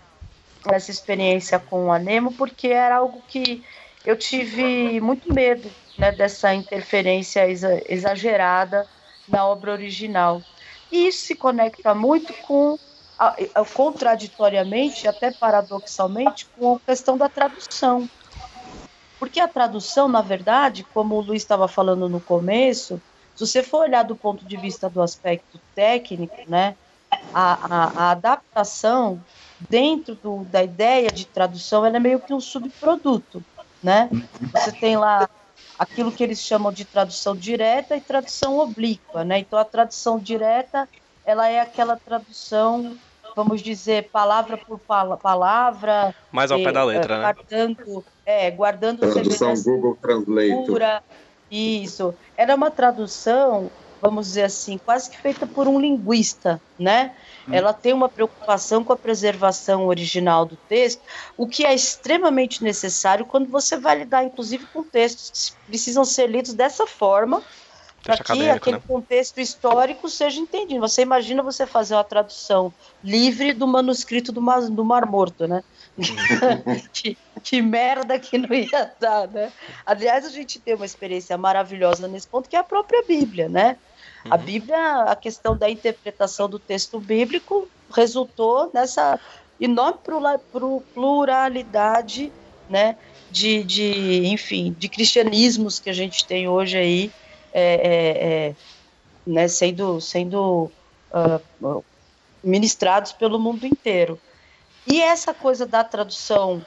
nessa experiência com a Nemo, porque era algo que eu tive muito medo né, dessa interferência exa exagerada na obra original. E isso se conecta muito com, contraditoriamente, até paradoxalmente, com a questão da tradução. Porque a tradução, na verdade, como o Luiz estava falando no começo, se você for olhar do ponto de vista do aspecto técnico, né, a, a, a adaptação dentro do, da ideia de tradução ela é meio que um subproduto. Né? Você tem lá aquilo que eles chamam de tradução direta e tradução oblíqua, né? Então a tradução direta, ela é aquela tradução, vamos dizer, palavra por pala palavra, mais ao e, pé da letra, é, né? Guardando, é, guardando Tradução Google Translate. Pura, isso. Era uma tradução, vamos dizer assim, quase que feita por um linguista, né? Hum. Ela tem uma preocupação com a preservação original do texto, o que é extremamente necessário quando você vai lidar, inclusive, com textos que precisam ser lidos dessa forma, para que aquele né? contexto histórico seja entendido. Você imagina você fazer uma tradução livre do manuscrito do Mar, do Mar Morto, né? que, que, merda que não ia dar, né? Aliás, a gente tem uma experiência maravilhosa nesse ponto, que é a própria Bíblia, né? A Bíblia, a questão da interpretação do texto bíblico resultou nessa enorme pluralidade, né, de, de, enfim, de cristianismos que a gente tem hoje aí, é, é, é, né, sendo, sendo uh, ministrados pelo mundo inteiro. E essa coisa da tradução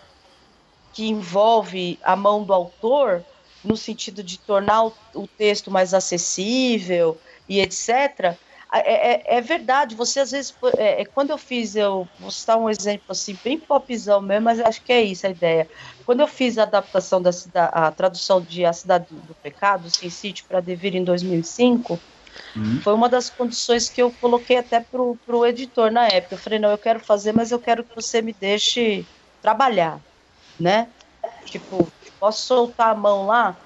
que envolve a mão do autor, no sentido de tornar o, o texto mais acessível e etc. É, é, é verdade, você às vezes, é, é, quando eu fiz, eu vou citar um exemplo assim, bem popzão mesmo, mas acho que é isso a ideia. Quando eu fiz a adaptação da cida- a tradução de A Cidade do Pecado, Sin City, para Devir em 2005, Uhum. foi uma das condições que eu coloquei até pro, pro editor na época. Eu falei, não, eu quero fazer, mas eu quero que você me deixe trabalhar, né? Tipo, posso soltar a mão lá?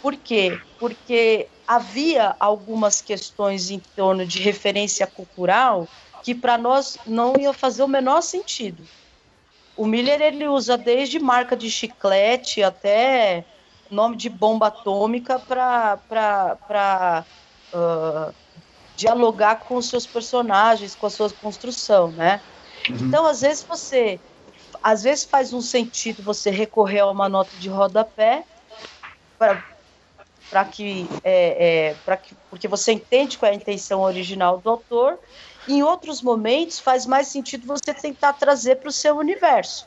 Por quê? Porque havia algumas questões em torno de referência cultural que para nós não ia fazer o menor sentido. O Miller ele usa desde marca de chiclete até nome de bomba atômica para ah, dialogar com os seus personagens, com a sua construção, né? Então, às vezes você, às vezes faz um sentido você recorrer a uma nota de rodapé para que, é, é, para que, porque você entende qual é a intenção original do autor. Em outros momentos faz mais sentido você tentar trazer para o seu universo,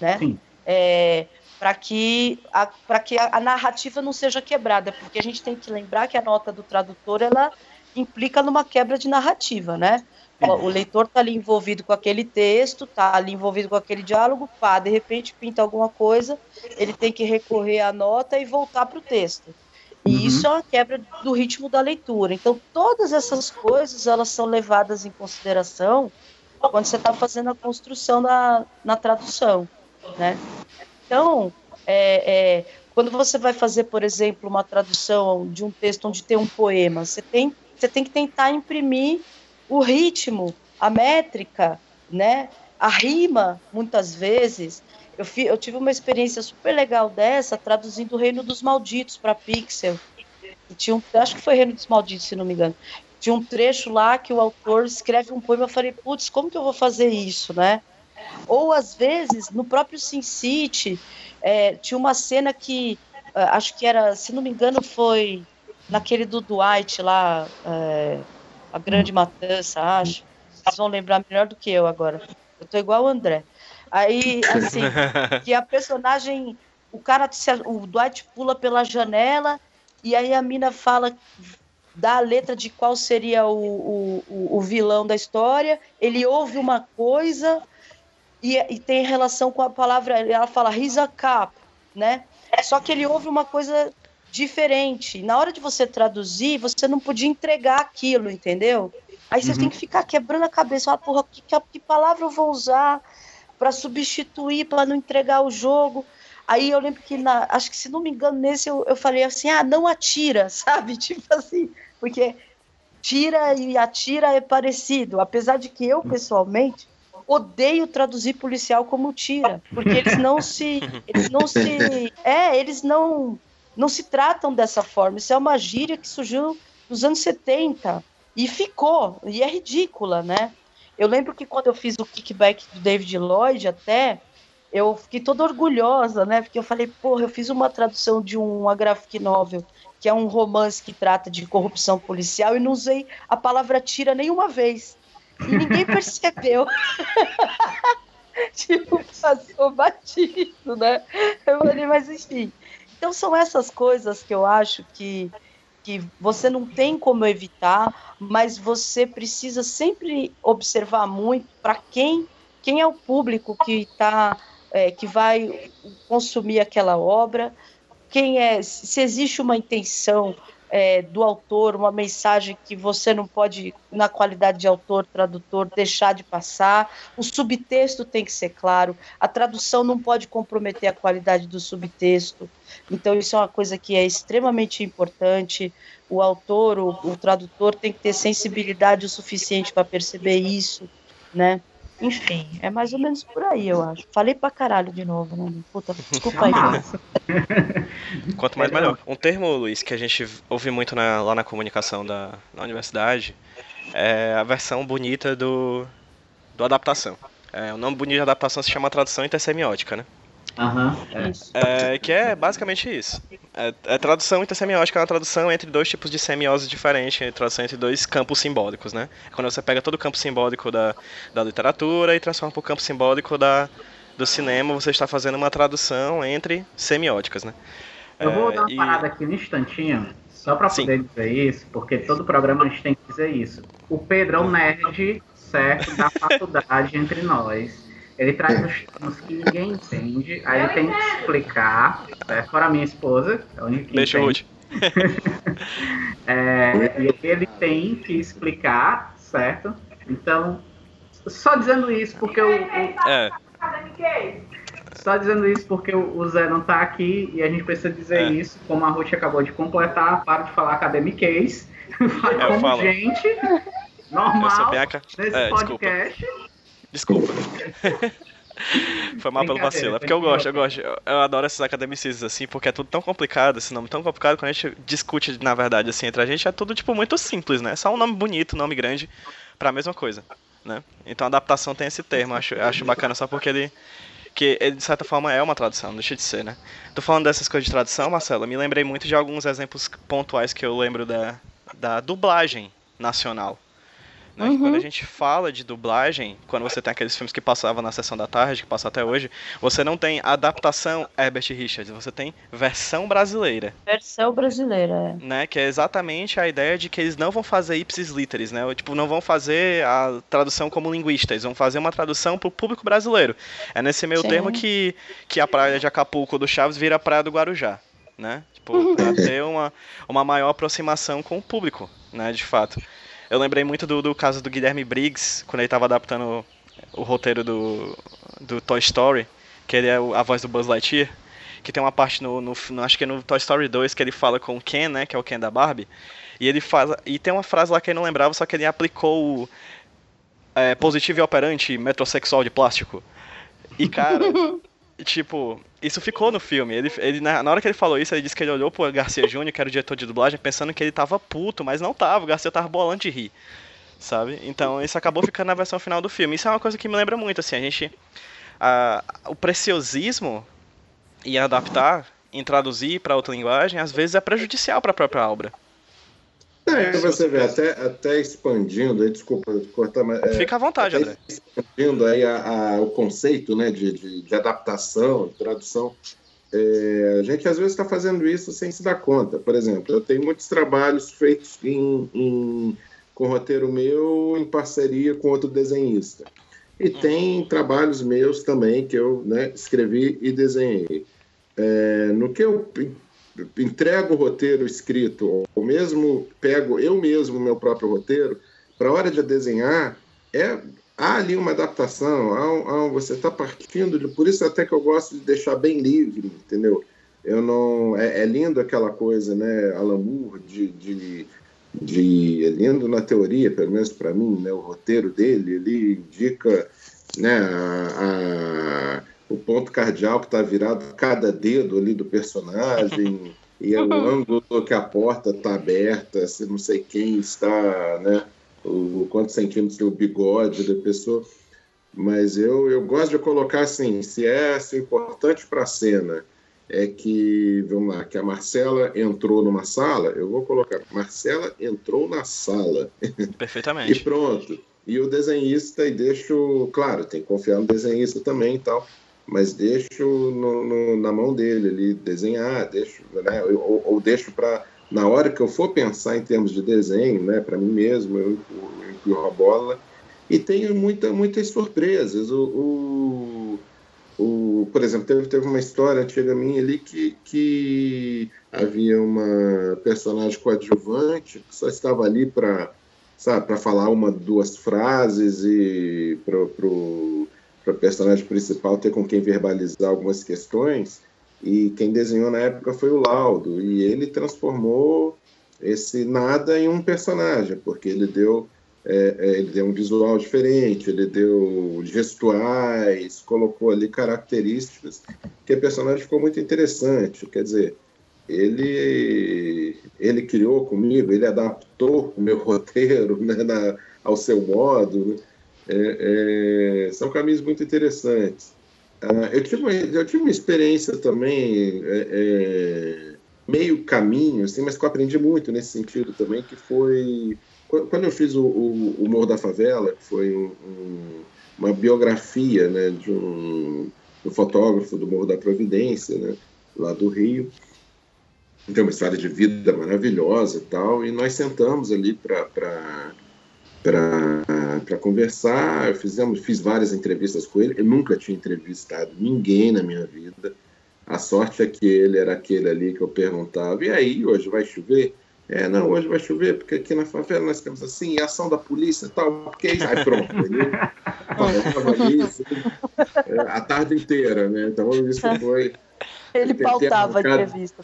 né? É, para que, a, pra que a, a narrativa não seja quebrada, porque a gente tem que lembrar que a nota do tradutor ela implica numa quebra de narrativa, né? O, o leitor está ali envolvido com aquele texto, está ali envolvido com aquele diálogo, pá, de repente pinta alguma coisa, ele tem que recorrer à nota e voltar para o texto. E Uhum. isso é uma quebra do ritmo da leitura. Então, todas essas coisas elas são levadas em consideração quando você está fazendo a construção na, na tradução, né? Então, é, é, quando você vai fazer, por exemplo, uma tradução de um texto onde tem um poema, você tem, você tem que tentar imprimir o ritmo, a métrica, né? A rima, muitas vezes. Eu, fi, eu tive uma experiência super legal dessa, traduzindo o Reino dos Malditos para Pixel. E tinha um, acho que foi Reino dos Malditos, se não me engano. Tinha um trecho lá que o autor escreve um poema. Eu falei, putz, como que eu vou fazer isso, né? Ou às vezes, no próprio Sin City, é, tinha uma cena que ah, acho que era, se não me engano, foi naquele do Dwight lá, é, a grande matança, acho. Vocês vão lembrar melhor do que eu agora. Eu tô igual o André. Aí, assim, que a personagem, o cara, o Dwight pula pela janela e aí a mina fala, dá a letra de qual seria o, o, o- vilão da história. Ele ouve uma coisa e, e tem relação com a palavra, ela fala he's a cop, né? Só que ele ouve uma coisa diferente. Na hora de você traduzir, você não podia entregar aquilo, entendeu? Aí você Uhum. tem que ficar quebrando a cabeça, falar, porra, que, que palavra eu vou usar para substituir, para não entregar o jogo? Aí eu lembro que, na, acho que se não me engano, nesse eu, eu falei assim, ah, não atira, sabe? Tipo assim, porque tira e atira é parecido, apesar de que eu, pessoalmente, odeio traduzir policial como tira, porque eles não se, eles não se, é, eles não, não se tratam dessa forma. Isso é uma gíria que surgiu nos anos 70 e ficou, e é ridícula, né? Eu lembro que quando eu fiz o kickback do David Lloyd até, eu fiquei toda orgulhosa, né? Porque eu falei, porra, eu fiz uma tradução de uma graphic novel, que é um romance que trata de corrupção policial, e não usei a palavra tira nenhuma vez. E ninguém percebeu. tipo, passou batido, né? Eu falei, mas enfim. Então são essas coisas que eu acho que, que você não tem como evitar, mas você precisa sempre observar muito para quem, quem é o público que tá, é, que vai consumir aquela obra, quem é, se existe uma intenção é, do autor, uma mensagem que você não pode, na qualidade de autor, tradutor, deixar de passar. O subtexto tem que ser claro, a tradução não pode comprometer a qualidade do subtexto. Então, isso é uma coisa que é extremamente importante. O autor, o, o tradutor, tem que ter sensibilidade o suficiente para perceber isso, né? Enfim, é mais ou menos por aí, eu acho. Falei pra caralho de novo, né? Puta, desculpa aí. Quanto mais melhor. Um termo, Luiz, que a gente ouve muito na- lá na comunicação da, na universidade é a versão bonita do, do adaptação. É, o nome bonito de adaptação se chama tradução intersemiótica, né? Aham, é. É, que é basicamente isso. É, é tradução intersemiótica, é uma tradução entre dois tipos de semiose diferentes, é tradução entre dois campos simbólicos, né? É Quando você pega todo o campo simbólico da, da literatura e transforma para o campo simbólico da, do cinema, você está fazendo uma tradução entre semióticas, né? Eu vou É, dar uma e- parada aqui um instantinho, só pra Sim. poder dizer isso, porque todo programa a gente tem que dizer isso. O Pedro é um nerd, certo, da faculdade entre nós. Ele traz os termos que ninguém entende, aí ele tem que explicar, certo? Fora a minha esposa, é a única que Deixa o entende. Ruth. É, e ele tem que explicar, certo? Então, só dizendo isso porque o, o- É, só dizendo isso porque o Zé não tá aqui e a gente precisa dizer É. isso, como a Ruth acabou de completar, para de falar academiquez, fale eu como falo. gente, eu normal, nesse É, desculpa. Desculpa. Foi mal pelo vacilo. É porque eu gosto, eu gosto. Eu, adoro esses academicistas, assim, porque é tudo tão complicado, esse nome tão complicado, quando a gente discute, na verdade, assim, entre a gente, é tudo, tipo, muito simples, né? É só um nome bonito, um nome grande, pra mesma coisa, né? Então a adaptação tem esse termo, eu acho, acho bacana só porque ele... Que ele, de certa forma, é uma tradução, não deixa de ser, né? Tô falando dessas coisas de tradução, Marcelo, me lembrei muito de alguns exemplos pontuais que eu lembro da, da dublagem nacional. Né? Que Quando a gente fala de dublagem, quando você tem aqueles filmes que passavam na sessão da tarde, que passam até hoje, você não tem adaptação Herbert Richards, você tem versão brasileira, Versão brasileira, é. né? Que é exatamente a ideia de que eles não vão fazer ipsis literis, né? Tipo, não vão fazer a tradução como linguistas, vão fazer uma tradução pro público brasileiro. É nesse meio Sim. termo que, que a praia de Acapulco do Chaves vira a praia do Guarujá, né? Tipo, pra ter uma, uma maior aproximação com o público, né? De fato. Eu lembrei muito do, do caso do Guilherme Briggs, quando ele estava adaptando o, roteiro do, do Toy Story, que ele é a voz do Buzz Lightyear, que tem uma parte no, no, no- acho que é no Toy Story 2 que ele fala com o Ken, né, que é o Ken da Barbie, e ele faz, e tem uma frase lá que ele não lembrava, só que ele aplicou o é, positivo e operante metrosexual de plástico. E cara, tipo, isso ficou no filme. Ele, ele, na, hora que ele falou isso, ele disse que ele olhou pro Garcia Júnior, que era o diretor de dublagem, pensando que ele tava puto, mas não tava, o Garcia tava bolando de rir. Sabe? Então isso acabou ficando na versão final do filme. Isso é uma coisa que me lembra muito, assim, a gente. a- o preciosismo em adaptar, em traduzir para outra linguagem, às vezes é prejudicial para a própria obra. É, você vê, até, até expandindo, aí, desculpa cortar, mas é, Fica à vontade, André. expandindo aí a- a- o conceito né, de, de, de adaptação, de tradução, é, a gente às vezes está fazendo isso sem se dar conta. Por exemplo, eu tenho muitos trabalhos feitos em, em- com roteiro meu em parceria com outro desenhista. E tem trabalhos meus também que eu né, escrevi e desenhei. É, no que eu entrego o roteiro escrito, ou mesmo pego eu mesmo o meu próprio roteiro, para a hora de desenhar, é, há ali uma adaptação, há um- há um- você está partindo, de, por isso até que eu gosto de deixar bem livre, entendeu? Eu não, é, é lindo aquela coisa, né, Alan de, de, de, é lindo na teoria, pelo menos para mim, né, o roteiro dele, ele indica, né, a- a- o ponto cardial que está virado cada dedo ali do personagem e é o ângulo que a porta está aberta, se não sei quem está, né? O quantos centímetros do bigode da pessoa. Mas eu, eu gosto de colocar assim, se é se o importante para a cena é que, vamos lá, que a Marcela entrou numa sala, eu vou colocar, Marcela entrou na sala. E Perfeitamente. pronto. E o desenhista, e deixo, claro, tem que confiar no desenhista também e tal, mas deixo no- no- na mão dele ali desenhar, deixo, né, ou, ou deixo para, na hora que eu for pensar em termos de desenho, né, para mim mesmo, eu eu incluo a bola. E tenho muita, muitas surpresas. O, o, o- por exemplo, teve, teve uma história antiga minha ali que, que havia uma personagem coadjuvante que só estava ali para sabe, para falar uma, duas frases e para o personagem principal ter com quem verbalizar algumas questões. E quem desenhou na época foi o Laudo, e ele transformou esse nada em um personagem, porque ele deu, é, é, ele deu um visual diferente, ele deu gestuais, colocou ali características que a personagem ficou muito interessante. Quer dizer, ele ele criou comigo, ele adaptou o meu roteiro né, na, ao seu modo. Né? É, é, são caminhos muito interessantes. Ah, eu, tive uma, eu tive uma experiência também é, é, meio caminho, assim, mas que eu aprendi muito nesse sentido também, que foi quando eu fiz o, o, o Morro da Favela, que foi um- um- uma biografia né, de um, do fotógrafo do Morro da Providência, né, lá do Rio, tem uma história de vida maravilhosa e tal, e nós sentamos ali para para conversar, fizemos, fiz várias entrevistas com ele, eu nunca tinha entrevistado ninguém na minha vida, a sorte é que ele era aquele ali que eu perguntava, e aí, hoje vai chover? É, não, hoje vai chover, porque aqui na favela nós temos assim, e ação da polícia e tal, porque aí pronto. Ele falava isso é, a tarde inteira, né? Então isso foi. Ele pautava a entrevista.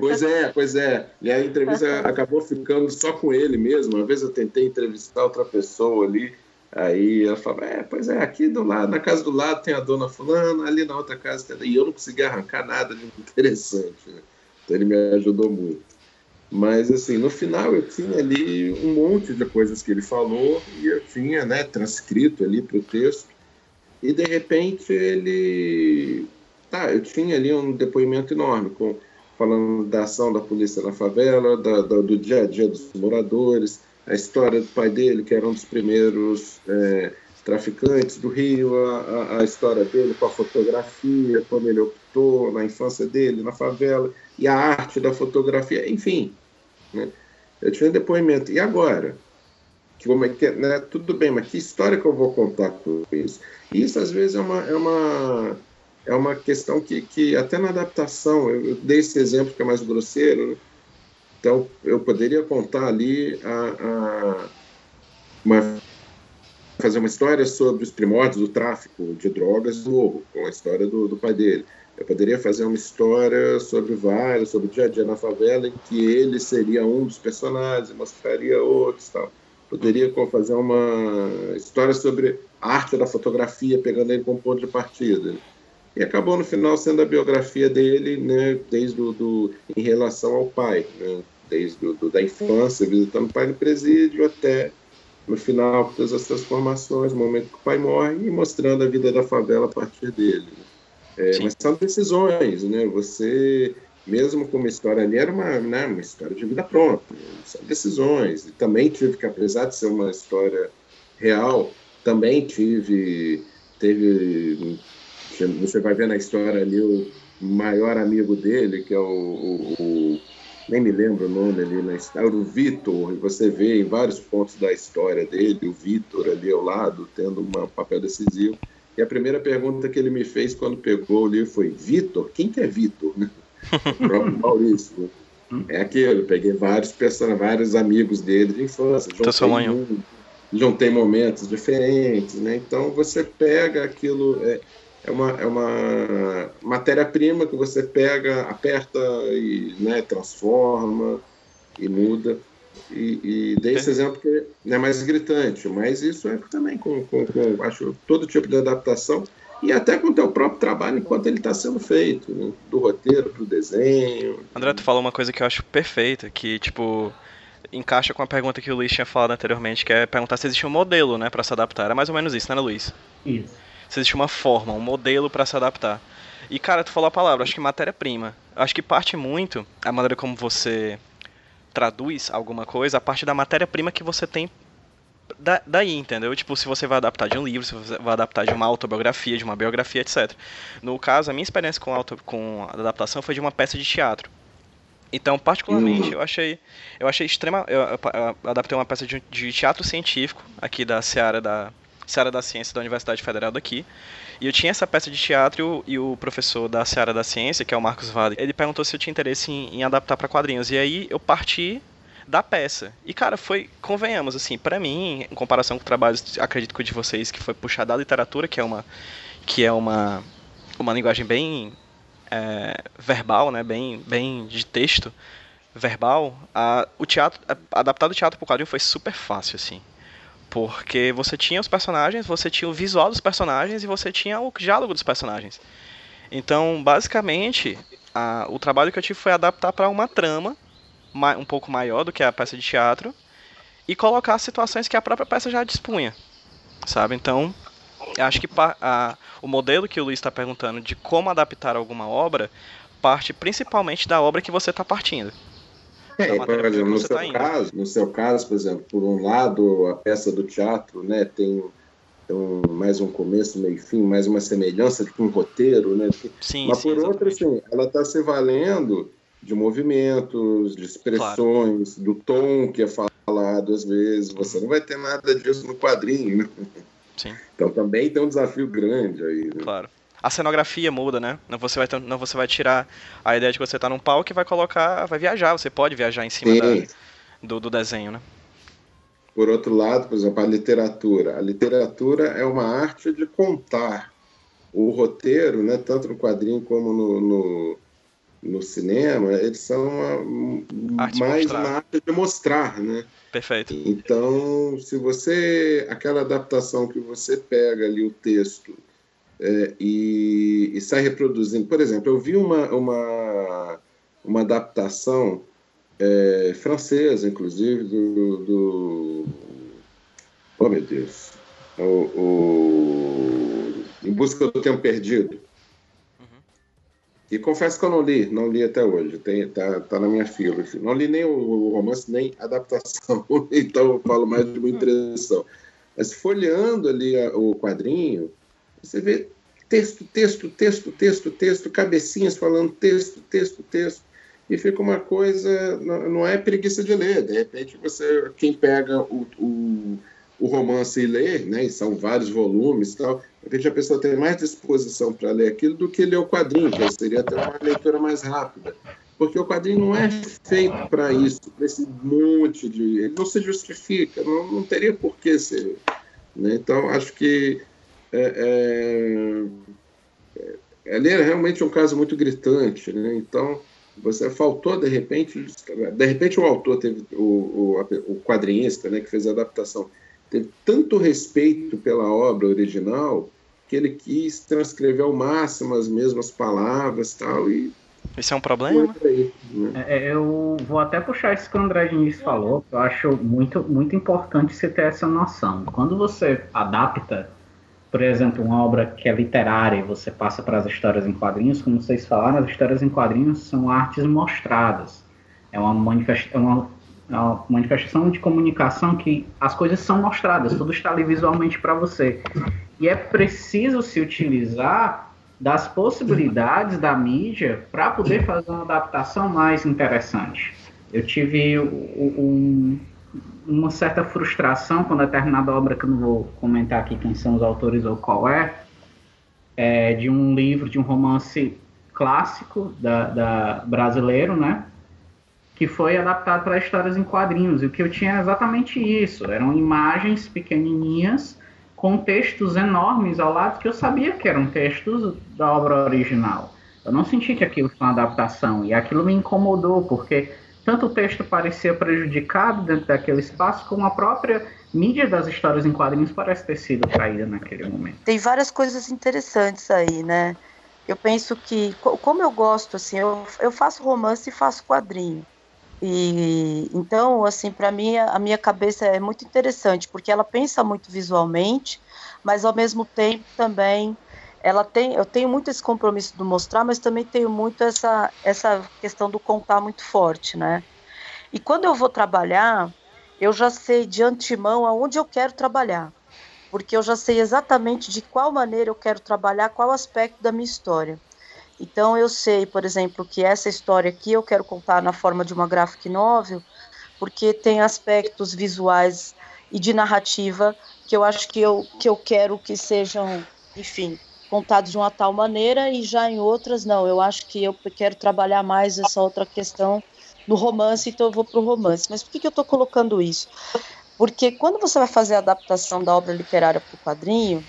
Pois é, pois é. E a entrevista acabou ficando só com ele mesmo. Uma vez eu tentei entrevistar outra pessoa ali, aí ela falava, é, pois é, aqui do lado, na casa do lado tem a dona fulana, ali na outra casa tem... a-" E eu não conseguia arrancar nada de interessante, né? Então ele me ajudou muito. Mas, assim, no final eu tinha ali um monte de coisas que ele falou e eu tinha, né, transcrito ali para o texto. E, de repente, ele... Tá, eu tinha ali um depoimento enorme, com, falando da ação da polícia na favela, da- da- do dia a dia dos moradores, a história do pai dele, que era um dos primeiros é, traficantes do Rio, a, a- história dele com a fotografia, quando ele optou na infância dele, na favela, e a arte da fotografia, enfim. Né? Eu tinha um depoimento. E agora? Como é que, é, né? Tudo bem, mas que história que eu vou contar com isso? Isso, às vezes, é uma, é uma, é uma questão que, que até na adaptação, eu, eu dei esse exemplo que é mais grosseiro, né? então eu poderia contar ali a, a- uma, fazer uma história sobre os primórdios do tráfico de drogas no Morro, com a história do, do pai dele. Eu poderia fazer uma história sobre vários, sobre o dia a dia na favela, em que ele seria um dos personagens, mostraria outros tal. Poderia fazer uma história sobre a arte da fotografia, pegando ele como ponto de partida. E acabou no final sendo a biografia dele, né, desde o, do, em relação ao pai, né, desde o, do, da infância, visitando o pai no presídio, até no final, todas as transformações, o momento que o pai morre, e mostrando a vida da favela a partir dele. né. É, mas são decisões, né? Você, mesmo com uma história ali, era uma, né, uma história de vida pronta. né? São decisões. E também tive que, apesar de ser uma história real, também tive, teve, você vai ver na história ali o maior amigo dele, que é o, o- o- nem me lembro o nome ali na história, o Vitor, e você vê em vários pontos da história dele, o Vitor ali ao lado, tendo um papel decisivo. E a primeira pergunta que ele me fez quando pegou o livro foi: Vitor? Quem que é Vitor? O próprio Maurício. É aquele, eu peguei vários personagens, vários amigos dele de infância. Em um. um- juntei momentos diferentes, né? Então você pega aquilo, é, é uma, é uma matéria-prima que você pega, aperta e né, transforma e muda. E, e dei esse exemplo que é mais gritante, mas isso é também com, com, com acho, todo tipo de adaptação e até com o teu próprio trabalho enquanto ele está sendo feito, né? do roteiro para o desenho. André, tu falou uma coisa que eu acho perfeita, que, tipo, encaixa com a pergunta que o Luiz tinha falado anteriormente, que é perguntar se existe um modelo, né, pra se adaptar. Era mais ou menos isso, né, Luiz? Isso. Se existe uma forma, um modelo pra se adaptar. E, cara, tu falou a palavra, acho que matéria-prima. Acho que parte muito a maneira como você traduz alguma coisa a partir da matéria-prima que você tem da- daí, entendeu? Tipo, se você vai adaptar de um livro, se você vai adaptar de uma autobiografia, de uma biografia, etc. No caso, a minha experiência com, auto, com a adaptação foi de uma peça de teatro. Então, particularmente, eu achei, eu achei extrema. Eu, eu- eu adaptei uma peça de, de teatro científico aqui da Seara da Seara da Ciência da Universidade Federal daqui. E eu tinha essa peça de teatro e o, professor da Seara da Ciência, que é o Marcos Vale, ele perguntou se eu tinha interesse em, em adaptar para quadrinhos. E aí eu parti da peça. E cara, foi, convenhamos, assim, pra mim, em comparação com trabalhos, acredito que o de vocês, que foi puxado da literatura, que é uma que é uma uma linguagem bem é, verbal, né, bem bem de texto verbal, a, o teatro, a, adaptar o teatro pro quadrinho foi super fácil, assim. Porque você tinha os personagens, você tinha o visual dos personagens e você tinha o diálogo dos personagens. Então, basicamente, a- o trabalho que eu tive foi adaptar para uma trama ma- um pouco maior do que a peça de teatro e colocar situações que a própria peça já dispunha, sabe? Então, acho que a- o modelo que o Luiz está perguntando de como adaptar alguma obra parte principalmente da obra que você está partindo. É, da por exemplo, no você seu tá indo. caso, no seu caso, por exemplo, por um lado, a peça do teatro, né, tem mais um começo, meio e fim, mais uma semelhança com um roteiro, né? Sim, Mas sim, por outro, exatamente. assim, ela está se valendo de movimentos, de expressões, do tom que é falado às vezes. Você não vai ter nada disso no quadrinho, né? Sim. Então também tem um desafio grande aí. Né? Claro. A cenografia muda, né? Não você vai, não você vai tirar a ideia de que você tá num palco e vai colocar, vai viajar. Você pode viajar em cima da- do, do desenho, né? Por outro lado, por exemplo, a literatura. A literatura é uma arte de contar. O roteiro, né, tanto no quadrinho como no, no, no cinema, eles são uma- Arte mais mostrar. uma arte de mostrar, né? Perfeito. Então, se você. aquela adaptação que você pega ali o texto é, e, e sai reproduzindo. Por exemplo, eu vi uma, uma, uma adaptação é, francesa, inclusive, do, do. Oh, meu Deus! O, o- Em Busca do Tempo Perdido. E confesso que eu não li, não li até hoje, tem, tá, tá na minha fila. Não li nem o, o romance, nem a adaptação, então eu falo mais de uma impressão. Mas folheando ali a- o quadrinho, você vê texto, texto, texto, texto, texto, cabecinhas falando texto, texto, texto, e fica uma coisa, não é preguiça de ler, de repente você, quem pega o, o, o romance e lê, né, e são vários volumes tal, de repente a pessoa tem mais disposição para ler aquilo do que ler o quadrinho, que seria até uma leitura mais rápida. Porque o quadrinho não é feito para isso, para esse monte de. Ele não se justifica, não, não teria por que ser. né? Então, acho que. É, é, é, ali é realmente um caso muito gritante. Né? Então, você faltou, de repente. De repente, o autor teve. O, o, o quadrinista né, que fez a adaptação teve tanto respeito pela obra original que ele quis transcrever ao máximo as mesmas palavras tal, e Isso é um problema? aí. Né? É, Eu vou até puxar isso que o André Diniz falou, que eu acho muito, muito importante você ter essa noção. Quando você adapta, por exemplo, uma obra que é literária e você passa para as histórias em quadrinhos, como vocês falaram, as histórias em quadrinhos são artes mostradas. É uma, é uma, é uma manifestação de comunicação que as coisas são mostradas, tudo está ali visualmente para você. E é preciso se utilizar das possibilidades da mídia para poder fazer uma adaptação mais interessante. Eu tive um- uma certa frustração com determinada obra que eu não vou comentar aqui quem são os autores ou qual é, é de um livro, de um romance clássico da, da brasileiro, né? Que foi adaptado para histórias em quadrinhos. E o que eu tinha é exatamente isso. Eram imagens pequenininhas com textos enormes ao lado que eu sabia que eram textos da obra original. Eu não senti que aquilo foi uma adaptação e aquilo me incomodou porque tanto o texto parecia prejudicado dentro daquele espaço como a própria mídia das histórias em quadrinhos parece ter sido traída naquele momento. Tem várias coisas interessantes aí, né? Eu penso que, co- como eu gosto, assim, eu, eu faço romance e faço quadrinho. E então, assim, para mim a minha cabeça é muito interessante, porque ela pensa muito visualmente, mas ao mesmo tempo também ela tem, eu tenho muito esse compromisso do mostrar, mas também tenho muito essa essa questão do contar muito forte, né? E quando eu vou trabalhar, eu já sei de antemão aonde eu quero trabalhar, porque eu já sei exatamente de qual maneira eu quero trabalhar, qual aspecto da minha história. Então eu sei, por exemplo, que essa história aqui eu quero contar na forma de uma graphic novel, porque tem aspectos visuais e de narrativa que eu acho que eu, que eu quero que sejam, enfim, contados de uma tal maneira e já em outras não. Eu acho que eu quero trabalhar mais essa outra questão no romance, então eu vou para o romance. Mas por que, que eu estou colocando isso? Porque quando você vai fazer a adaptação da obra literária para o quadrinho,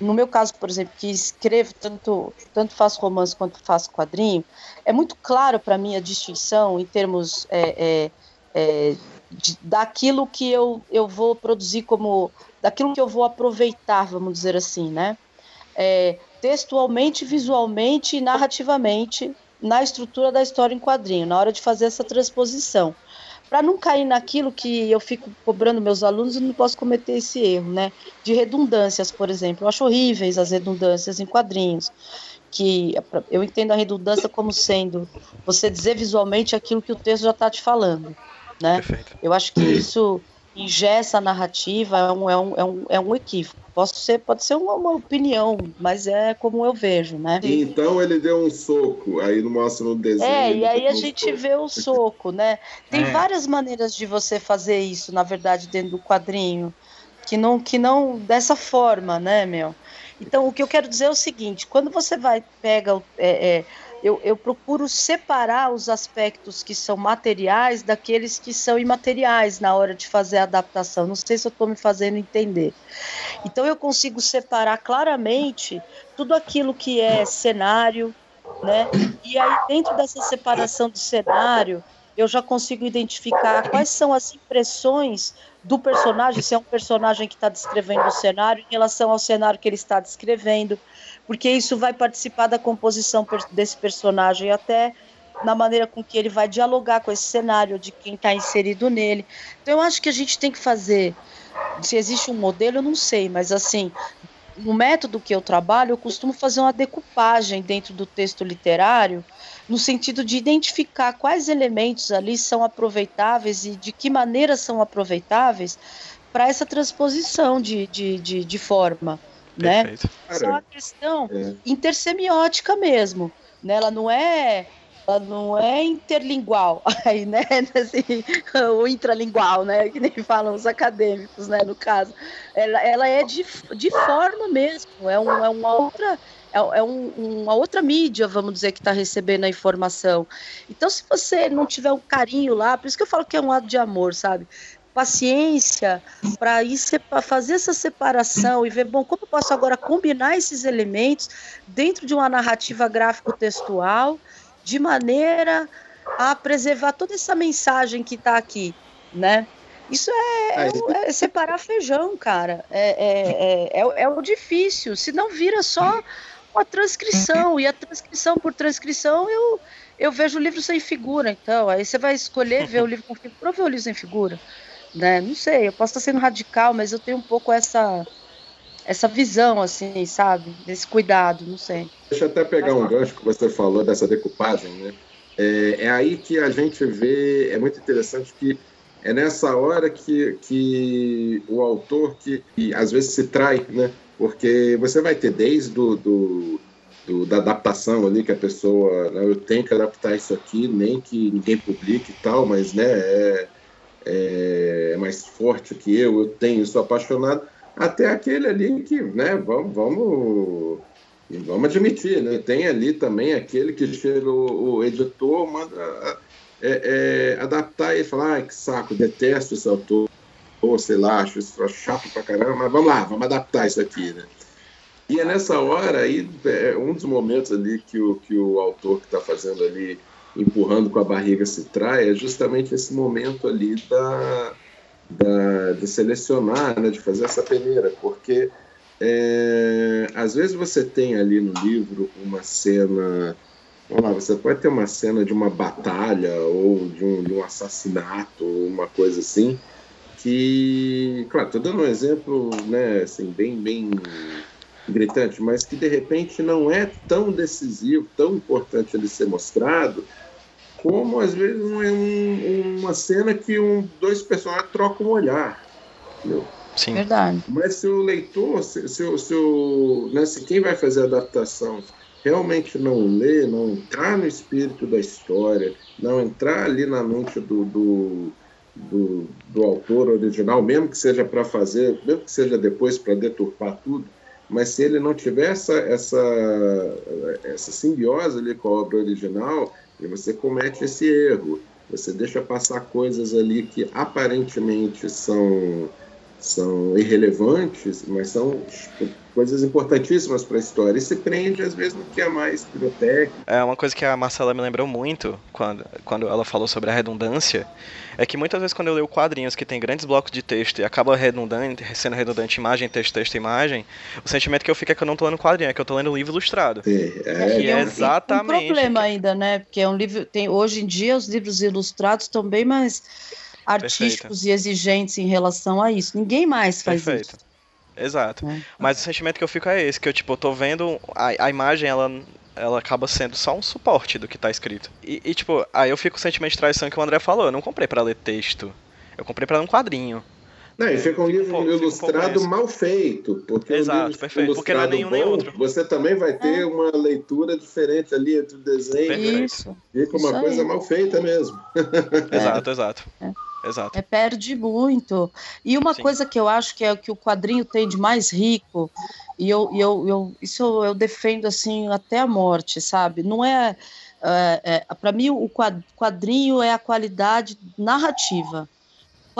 no meu caso, por exemplo, que escrevo tanto, tanto faço romance quanto faço quadrinho, é muito claro para mim a distinção em termos é, é, é, de- daquilo que eu, eu vou produzir como. daquilo que eu vou aproveitar, vamos dizer assim, né? É, textualmente, visualmente e narrativamente na estrutura da história em quadrinho, na hora de fazer essa transposição. Para não cair naquilo que eu fico cobrando meus alunos, eu não posso cometer esse erro, né? De redundâncias, por exemplo. Eu acho horríveis as redundâncias em quadrinhos. Que eu entendo a redundância como sendo você dizer visualmente aquilo que o texto já está te falando, né? Perfeito. Eu acho que isso, engessa a narrativa é um, é um, é um, é um equívoco. Posso ser, pode ser uma, uma opinião, mas é como eu vejo, né? E então ele deu um soco, aí não mostra no desenho. É, e aí a um gente soco. vê o soco, né? Tem É. várias maneiras de você fazer isso, na verdade, dentro do quadrinho, que não, que não dessa forma, né, meu? Então, o que eu quero dizer é o seguinte: quando você vai pega, o- é, é, eu, eu procuro separar os aspectos que são materiais daqueles que são imateriais na hora de fazer a adaptação. Não sei se eu estou me fazendo entender. Então, eu consigo separar claramente tudo aquilo que é cenário, né? E aí, dentro dessa separação do cenário, eu já consigo identificar quais são as impressões do personagem, se é um personagem que está descrevendo o cenário, em relação ao cenário que ele está descrevendo, porque isso vai participar da composição desse personagem, até na maneira com que ele vai dialogar com esse cenário, de quem está inserido nele. Então, eu acho que a gente tem que fazer. Se existe um modelo, eu não sei, mas assim, no método que eu trabalho, eu costumo fazer uma decupagem dentro do texto literário, no sentido de identificar quais elementos ali são aproveitáveis e de que maneira são aproveitáveis para essa transposição de, de, de, de forma. Né? Isso é uma questão É. intersemiótica mesmo. Né? Ela não é. Ela não é interlingual, aí, né? Assim, ou intralingual, né? Que nem falam os acadêmicos, né? No caso. Ela, ela é de, de forma mesmo, é, um, é uma outra. É, é um- uma outra mídia, vamos dizer, que está recebendo a informação. Então, se você não tiver um carinho lá, por isso que eu falo que é um ato de amor, sabe? Paciência para fazer essa separação e ver, bom, como eu posso agora combinar esses elementos dentro de uma narrativa gráfico-textual de maneira a preservar toda essa mensagem que está aqui, né? Isso é, é, é separar feijão, cara. É, é, é, é, é o difícil. Se não vira só uma transcrição. E a transcrição por transcrição, eu, eu vejo o livro sem figura. Então, aí você vai escolher ver o livro com figura ou ver o livro sem figura. Né? Não sei, eu posso estar sendo radical, mas eu tenho um pouco essa, essa visão, assim, sabe? Desse cuidado, não sei. Deixa eu até pegar um gancho que você falou dessa decupagem, né? É, é aí que a gente vê, é muito interessante que é nessa hora que, que o autor que, que às vezes se trai, né? Porque você vai ter desde do, do, do- da adaptação ali que a pessoa, né, eu tenho que adaptar isso aqui, nem que ninguém publique e tal, mas né, é, é mais forte que eu, eu tenho, sou apaixonado, até aquele ali que, né, vamos, vamos vamos admitir, né? Tem ali também aquele que chega o, o editor, manda é, é, adaptar e falar, ai, que saco, detesto esse autor, ou sei lá, acho isso chato pra caramba, mas vamos lá, vamos adaptar isso aqui, né? E é nessa hora aí, é um dos momentos ali que o, que o autor que está fazendo ali, empurrando com a barriga se trai, é justamente esse momento ali da, da, de selecionar, né, de fazer essa peneira, porque é, às vezes você tem ali no livro uma cena. Vamos lá, você pode ter uma cena de uma batalha ou de um, de um assassinato, uma coisa assim, que. Claro, estou dando um exemplo né, assim, bem, bem gritante, mas que de repente não é tão decisivo, tão importante ele ser mostrado, como às vezes um, um- uma cena que um, dois personagens trocam um olhar. Entendeu? Sim. Verdade. Mas se o leitor, se, se, se, o- né, se quem vai fazer a adaptação realmente não lê, não entrar no espírito da história, não entrar ali na mente do, do, do, do autor original, mesmo que seja para fazer, mesmo que seja depois para deturpar tudo, mas se ele não tiver essa, essa, essa simbiose ali com a obra original, você comete esse erro. Você deixa passar coisas ali que aparentemente são são irrelevantes, mas são coisas importantíssimas para a história. E se prende, às vezes, no que é mais biblioteca. É uma coisa que a Marcela me lembrou muito quando, quando ela falou sobre a redundância. É que muitas vezes quando eu leio quadrinhos que tem grandes blocos de texto e acaba redundante, sendo redundante imagem, texto, texto, imagem, o sentimento que eu fico é que eu não tô lendo quadrinho, é que eu tô lendo um livro ilustrado. É, Que E é um- exatamente Um problema que- ainda, né? Porque é um livro. Tem, hoje em dia, os livros ilustrados estão bem mais artísticos e exigentes em relação a isso. Ninguém mais faz Perfeito. isso. Exato. né? Mas o sentimento que eu fico é esse, que eu tipo, eu tô vendo a, a imagem, ela, ela acaba sendo só um suporte do que tá escrito. E, e, tipo, aí eu fico com o sentimento de traição que o André falou, eu não comprei pra ler texto. Eu comprei pra ler um quadrinho. Não, e fica um livro ilustrado isso. mal feito. Porque Exato, perfeito, porque não é ilustrado nenhum nem bom, outro. Você também vai ter uma leitura diferente ali entre o desenho. Perfeito. Isso. Fica Isso uma aí. coisa mal feita mesmo. Exato, exato. É. Exato. É, perde muito. E uma Sim. coisa que eu acho que é o que o quadrinho tem de mais rico, e eu, e eu, eu- isso eu, eu defendo assim até a morte, sabe? Não é. é, para mim, o quad- quadrinho é a qualidade narrativa.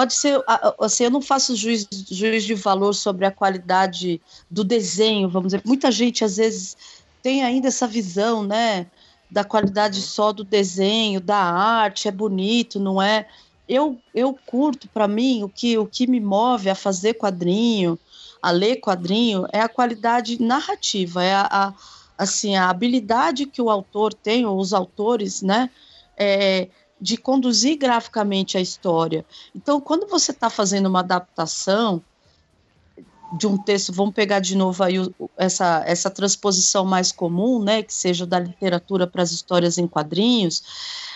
Pode ser, assim, eu não faço juiz, juiz de valor sobre a qualidade do desenho, vamos dizer. Muita gente, às vezes, tem ainda essa visão, né? Da qualidade só do desenho, da arte, é bonito, não é? eu, eu curto, para mim, o que, o que me move a fazer quadrinho, a ler quadrinho, é a qualidade narrativa, é a, a- assim, a habilidade que o autor tem, ou os autores, né, é, de conduzir graficamente a história. Então, quando você está fazendo uma adaptação de um texto, vamos pegar de novo aí o- essa, essa transposição mais comum, né, que seja da literatura para as histórias em quadrinhos,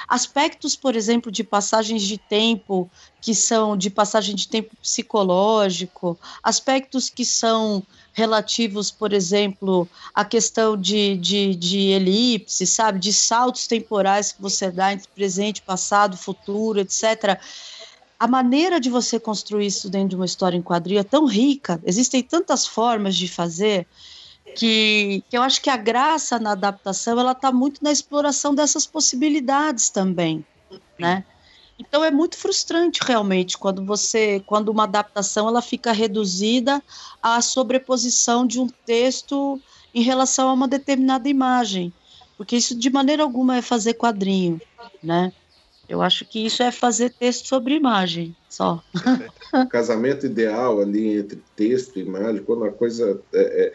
aspectos, por exemplo, de passagens de tempo que são de passagem de tempo psicológico, aspectos que são relativos, por exemplo, à questão de, de, de elipse, sabe, de saltos temporais que você dá entre presente, passado, futuro, etc. A maneira de você construir isso dentro de uma história em quadrinho é tão rica, existem tantas formas de fazer que, que eu acho que a graça na adaptação ela está muito na exploração dessas possibilidades também, né? Então é muito frustrante realmente quando você, quando uma adaptação ela fica reduzida à sobreposição de um texto em relação a uma determinada imagem, porque isso de maneira alguma é fazer quadrinho, né? Eu acho que isso é fazer texto sobre imagem, só. O casamento ideal ali entre texto e imagem, quando a coisa é, é,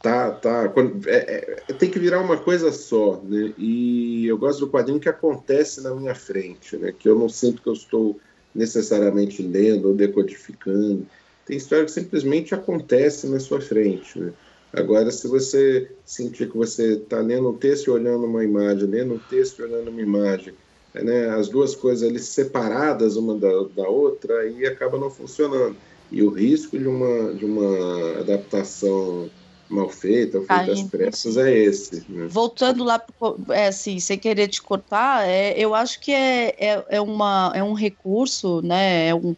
tá, tá, quando- é- é- tem que virar uma coisa só, né? E eu gosto do quadrinho que acontece na minha frente, né? Que eu não sinto que eu estou necessariamente lendo ou decodificando. Tem história que simplesmente acontece na sua frente, né? Agora, se você sentir que você está lendo um texto e olhando uma imagem, lendo um texto e olhando uma imagem, né, as duas coisas ali separadas uma da, da outra, aí acaba não funcionando. E o risco de uma, de uma adaptação mal feita, ou feita às pressas, é esse. né? Voltando lá, é, assim, sem querer te cortar, é, eu acho que é, é, é, uma, é um recurso, né? É um,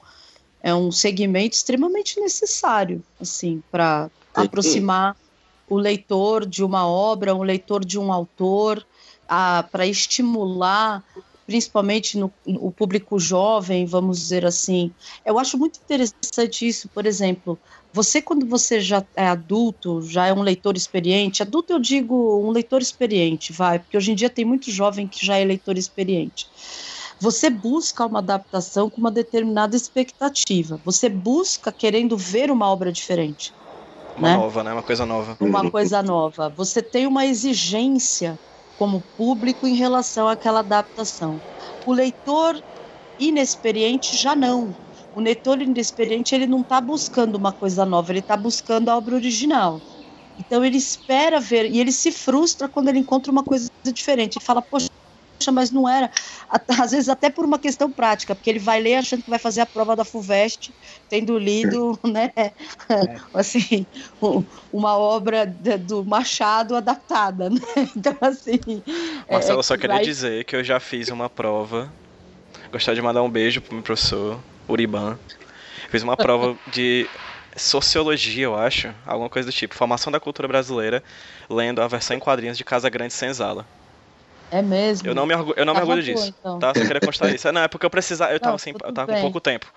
é um segmento extremamente necessário, assim, para aproximar o leitor de uma obra, o leitor de um autor, para estimular, principalmente no, o público jovem, vamos dizer assim. Eu acho muito interessante isso, por exemplo, você, quando você já é adulto, já é um leitor experiente, adulto eu digo um leitor experiente, vai, porque hoje em dia tem muito jovem que já é leitor experiente. Você busca uma adaptação com uma determinada expectativa. Você busca querendo ver uma obra diferente, Uma né? nova, né? Uma coisa nova. uma coisa nova. Você tem uma exigência como público em relação àquela adaptação. O leitor inexperiente já não. O leitor inexperiente ele não está buscando uma coisa nova, ele está buscando a obra original. Então ele espera ver e ele se frustra quando ele encontra uma coisa diferente. Ele fala, poxa, mas não era. Às vezes até por uma questão prática, porque ele vai ler achando que vai fazer a prova da Fuvest, tendo lido, né, assim, um- uma obra do Machado adaptada, né? Então assim. é- Marcelo, é só que queria vai- dizer que eu já fiz uma prova. Gostaria de mandar um beijo pro meu professor, Uriban. Fiz uma prova de sociologia, eu acho, alguma coisa do tipo, formação da cultura brasileira, lendo a versão em quadrinhos de Casa Grande Senzala. É mesmo. Eu não me, orgu- eu não me Tava orgulho disso, então. tá? Só queria constar isso. Não, é porque eu precisava, eu tava, Não, sem, tudo eu tava com pouco tempo.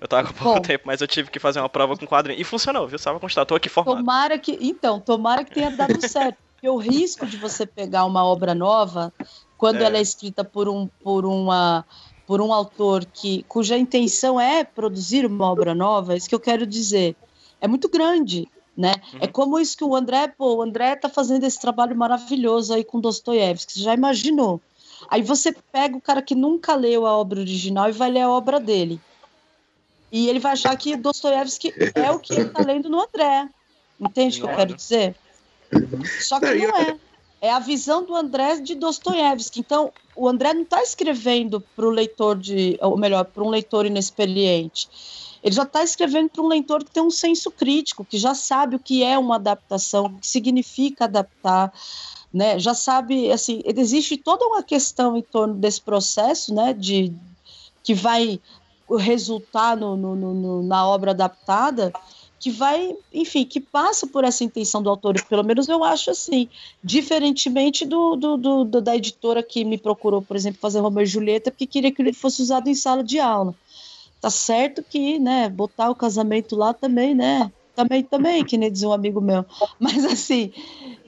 Eu tava com pouco Bom. tempo, mas eu tive que fazer uma prova com quadrinho. E funcionou, viu? Só pra constar, tô aqui formado. Tomara que. Então, tomara que tenha dado certo. Porque o risco de você pegar uma obra nova, quando É. ela é escrita por um, por uma, por um autor que, cuja intenção é produzir uma obra nova, é isso que eu quero dizer. É muito grande. Né? É como isso que o André, pô, o André tá fazendo esse trabalho maravilhoso aí com Dostoiévski, você já imaginou? Aí você pega o cara que nunca leu a obra original e vai ler a obra dele. E ele vai achar que Dostoiévski é o que ele está lendo no André. Entende o que eu quero dizer? Só que Não, não é. É a visão do André de Dostoiévski. Então, o André não está escrevendo para o leitor de, ou melhor, para um leitor inexperiente. Ele já está escrevendo para um leitor que tem um senso crítico, que já sabe o que é uma adaptação, o que significa adaptar, né? Já sabe, assim, existe toda uma questão em torno desse processo, né? De que vai resultar no, no, no, na obra adaptada, que vai, enfim, que passa por essa intenção do autor, pelo menos eu acho assim, diferentemente do, do, do, da editora que me procurou, por exemplo, fazer Romeu e Julieta, porque queria que ele fosse usado em sala de aula. Tá certo que, né, botar o casamento lá também, né, também, também, que nem dizia um amigo meu. Mas assim,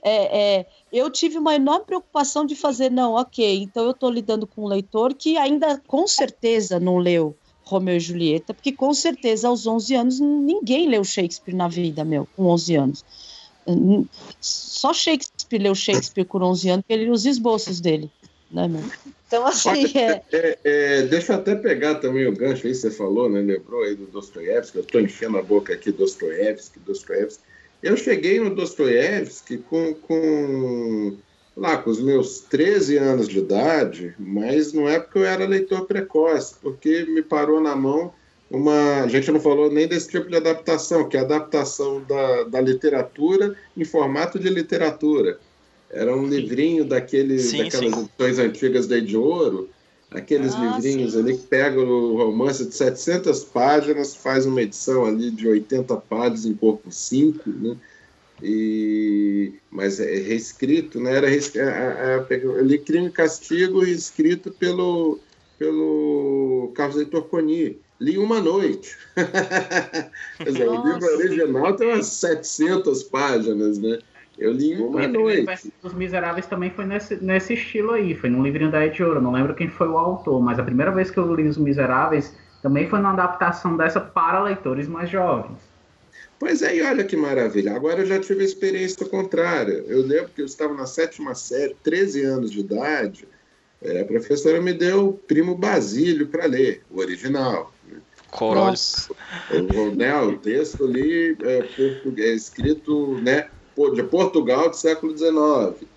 é, é, eu tive uma enorme preocupação de fazer, não, ok, então eu estou lidando com um leitor que ainda com certeza não leu Romeu e Julieta, porque com certeza aos 11 anos ninguém leu Shakespeare na vida, meu, com 11 anos. Só Shakespeare leu Shakespeare com 11 anos, porque ele os esboços dele, né, meu? Então, assim, é... É, é... Deixa eu até pegar também o gancho aí, você falou, né, lembrou aí do Dostoiévski, eu estou enchendo a boca aqui, Dostoiévski, Dostoiévski. Eu cheguei no Dostoiévski com, com lá com os meus 13 anos de idade, mas não é porque eu era leitor precoce, porque me parou na mão uma. A gente não falou nem desse tipo de adaptação, que é a adaptação da, da literatura em formato de literatura. Era um livrinho daquele, sim, daquelas sim. edições antigas da de Ouro, aqueles ah, livrinhos sim. ali que pegam o romance de 700 páginas, faz uma edição ali de 80 páginas em corpo 5, né? e, mas é reescrito, né? Era ele Crime e Castigo escrito pelo pelo Carlos Heitor Coni. Li uma noite. Quer dizer, o livro original tem umas 700 páginas, né? Eu li uma noite. Os Miseráveis também foi nesse, nesse estilo aí, foi num livrinho da Editora. Não lembro quem foi o autor, mas a primeira vez que eu li Os Miseráveis também foi numa adaptação dessa para leitores mais jovens. Pois é, e olha que maravilha. Agora eu já tive a experiência contrária. Eu lembro que eu estava na sétima série, 13 anos de idade, é, a professora me deu o Primo Basílio para ler, o original. Corolhos. O, né, o texto ali é, português, escrito né, de Portugal do século XIX.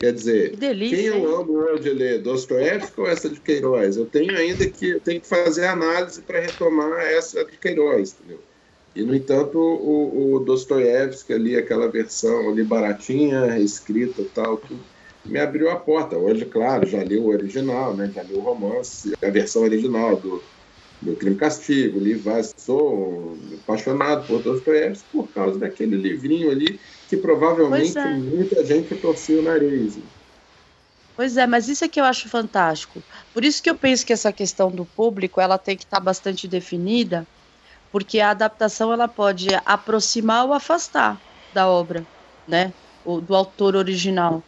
Quer dizer, que delícia, quem eu amo hoje ler, Dostoiévski ou essa de Queiroz? Eu tenho ainda que, tenho que fazer análise para retomar essa de Queiroz, entendeu? E, no entanto, o, o Dostoiévski ali, aquela versão ali baratinha, escrita tal, tudo, me abriu a porta. Hoje, claro, já li o original, né? já li o romance, a versão original do, do Crime e Castigo, li sou apaixonado por Dostoiévski por causa daquele livrinho ali que provavelmente é. muita gente torcia o nariz. Pois é, mas isso é que eu acho fantástico. Por isso que eu penso que essa questão do público ela tem que estar bastante definida, porque a adaptação ela pode aproximar ou afastar da obra, né? O, do autor original.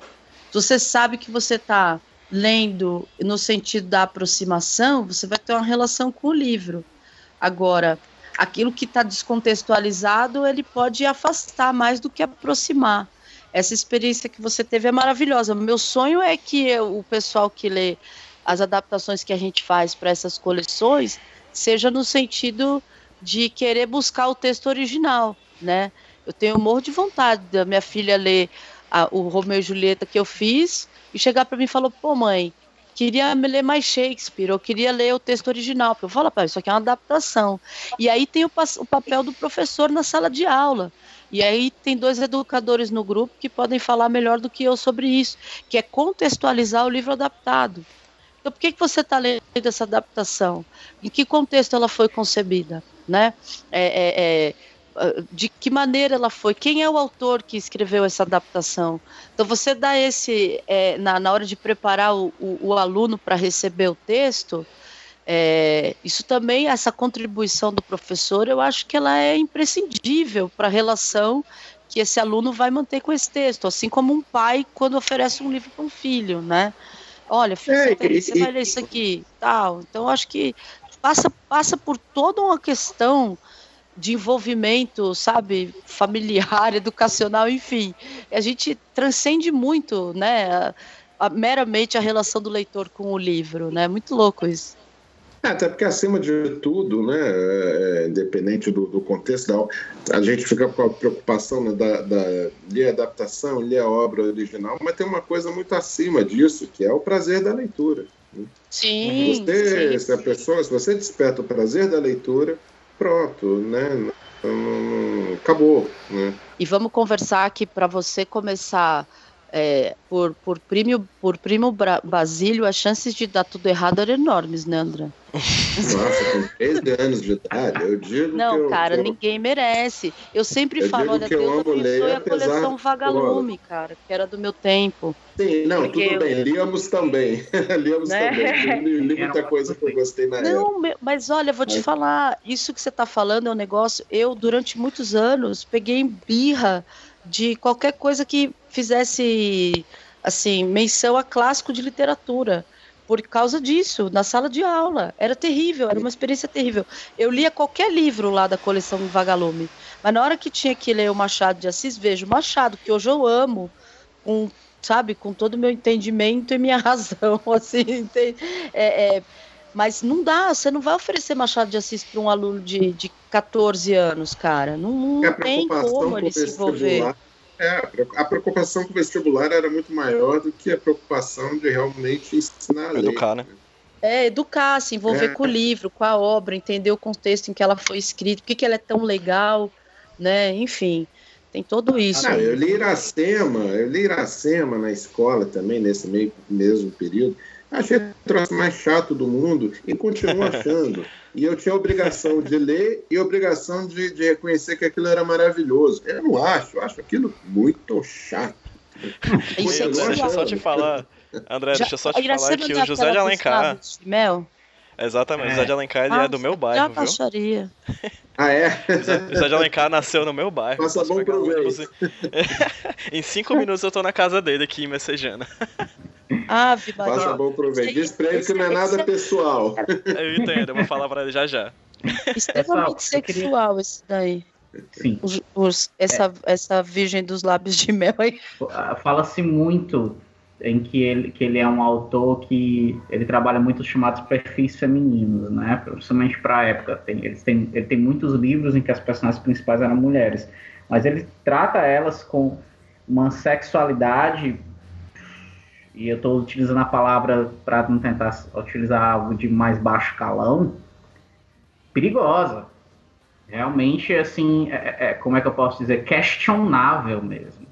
Você sabe que você está lendo no sentido da aproximação, você vai ter uma relação com o livro. Agora, aquilo que está descontextualizado, ele pode afastar mais do que aproximar. Essa experiência que você teve é maravilhosa. Meu sonho é que o pessoal que lê as adaptações que a gente faz para essas coleções seja no sentido de querer buscar o texto original, né? Eu tenho um morro de vontade da minha filha ler a, o Romeu e Julieta que eu fiz e chegar para mim e falar, pô mãe, queria ler mais Shakespeare, eu queria ler o texto original. Eu falo, isso aqui é uma adaptação. E aí tem o, o papel do professor na sala de aula. E aí tem dois educadores no grupo que podem falar melhor do que eu sobre isso, que é contextualizar o livro adaptado. Então, por que, que você está lendo essa adaptação? Em que contexto ela foi concebida? né? É, é, é, de que maneira ela foi? Quem é o autor que escreveu essa adaptação? Então você dá esse é, na, na hora de preparar o, o, o aluno para receber o texto. É, isso também, essa contribuição do professor, eu acho que ela é imprescindível para a relação que esse aluno vai manter com esse texto, assim como um pai quando oferece um livro para um filho, né? Olha, filho, é, você, você vai ler isso aqui, tal. Então, eu acho que passa, passa por toda uma questão de envolvimento, sabe, familiar, educacional, enfim. A gente transcende muito, né, a, a, meramente a relação do leitor com o livro, né? Muito louco isso. É, até porque, acima de tudo, né, é, independente do, do, contexto, da, a gente fica com a preocupação né, da, da ler a adaptação, ler a obra original, mas tem uma coisa muito acima disso, que é o prazer da leitura. Sim, você, sim, se a pessoa, se você desperta o prazer da leitura, pronto, né? Acabou, né? E vamos conversar que para você começar é, por, por, primo, por primo Bra- Basílio, as chances de dar tudo errado eram enormes, né, André? Nossa, com 13 anos de idade, eu digo que Não, eu, cara, eu- ninguém merece. Eu sempre Eu falo, olha, Deus abençoe a coleção Vagalume, cara, que era do meu tempo. Sim, não, Porque tudo bem, líamos também. líamos Né? também. Li, li muita coisa que eu gostei na época. Não, meu- mas olha, vou te Mas- falar, isso que você tá falando é um negócio. Eu, durante muitos anos, peguei em birra de qualquer coisa que fizesse, assim, menção a clássico de literatura. Por causa disso, na sala de aula. Era terrível, era uma experiência terrível. Eu lia qualquer livro lá da coleção Vagalume. Mas na hora que tinha que ler o Machado de Assis, vejo, Machado, que hoje eu amo, com, sabe, com todo o meu entendimento e minha razão, assim, tem- é, é, mas não dá, você não vai oferecer Machado de Assis para um aluno de, de 14 anos, cara. Não, não a tem como com ele se envolver. vestibular. É, a preocupação com o vestibular era muito maior do que a preocupação de realmente ensinar a ler. Educar, né? É, educar, se envolver É. com o livro, com a obra, entender o contexto em que ela foi escrita, por que, que ela é tão legal, né? Enfim, tem tudo isso. Não, eu li Iracema, eu li Iracema na escola também, nesse meio, mesmo período. Achei o troço mais chato do mundo e continuo achando. E eu tinha obrigação de ler e obrigação de, de reconhecer que aquilo era maravilhoso. Eu não acho, eu acho aquilo muito chato. Isso é André, deixa eu só te falar. André, Já- deixa eu só te falar que o José de Alencar. de mel? Exatamente, o É. José de Alencar ele é do meu Já bairro, viu? baixaria. Ah, é? O José de Alencar nasceu no meu bairro. Posso bom um proveito. e- em cinco minutos eu tô na casa dele aqui em Messejana. Ave Maria. Faça bom proveito. Diz pra ele que não é nada pessoal. Eu entendo, eu vou falar pra ele já já. Extremamente eu queria- sexual esse daí. Sim. Os- os- essa, essa virgem dos lábios de mel aí. Fala-se muito em que ele, que ele é um autor que ele trabalha muito os chamados perfis femininos, né? Principalmente para a época. Tem, eles têm, ele tem muitos livros em que as personagens principais eram mulheres, mas ele trata elas com uma sexualidade e eu estou utilizando a palavra para não tentar utilizar algo de mais baixo calão, perigosa. Realmente, assim, é, é- como é que eu posso dizer? Questionável mesmo.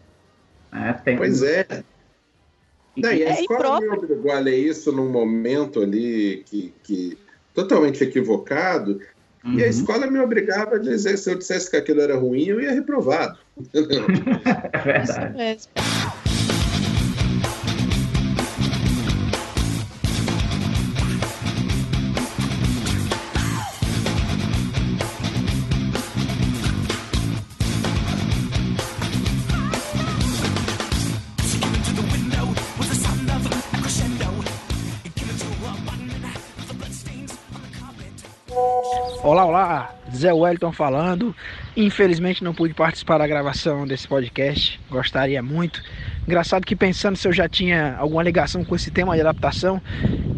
né? Tem- Pois é. Não, e a É escola me obrigou a ler isso num momento ali que, que totalmente equivocado. E a Uhum. escola me obrigava a dizer se eu dissesse que aquilo era ruim, eu ia reprovado. É verdade. Olá, olá, Zé Wellington falando. Infelizmente não pude participar da gravação desse podcast, gostaria muito. Engraçado que pensando se eu já tinha alguma ligação com esse tema de adaptação,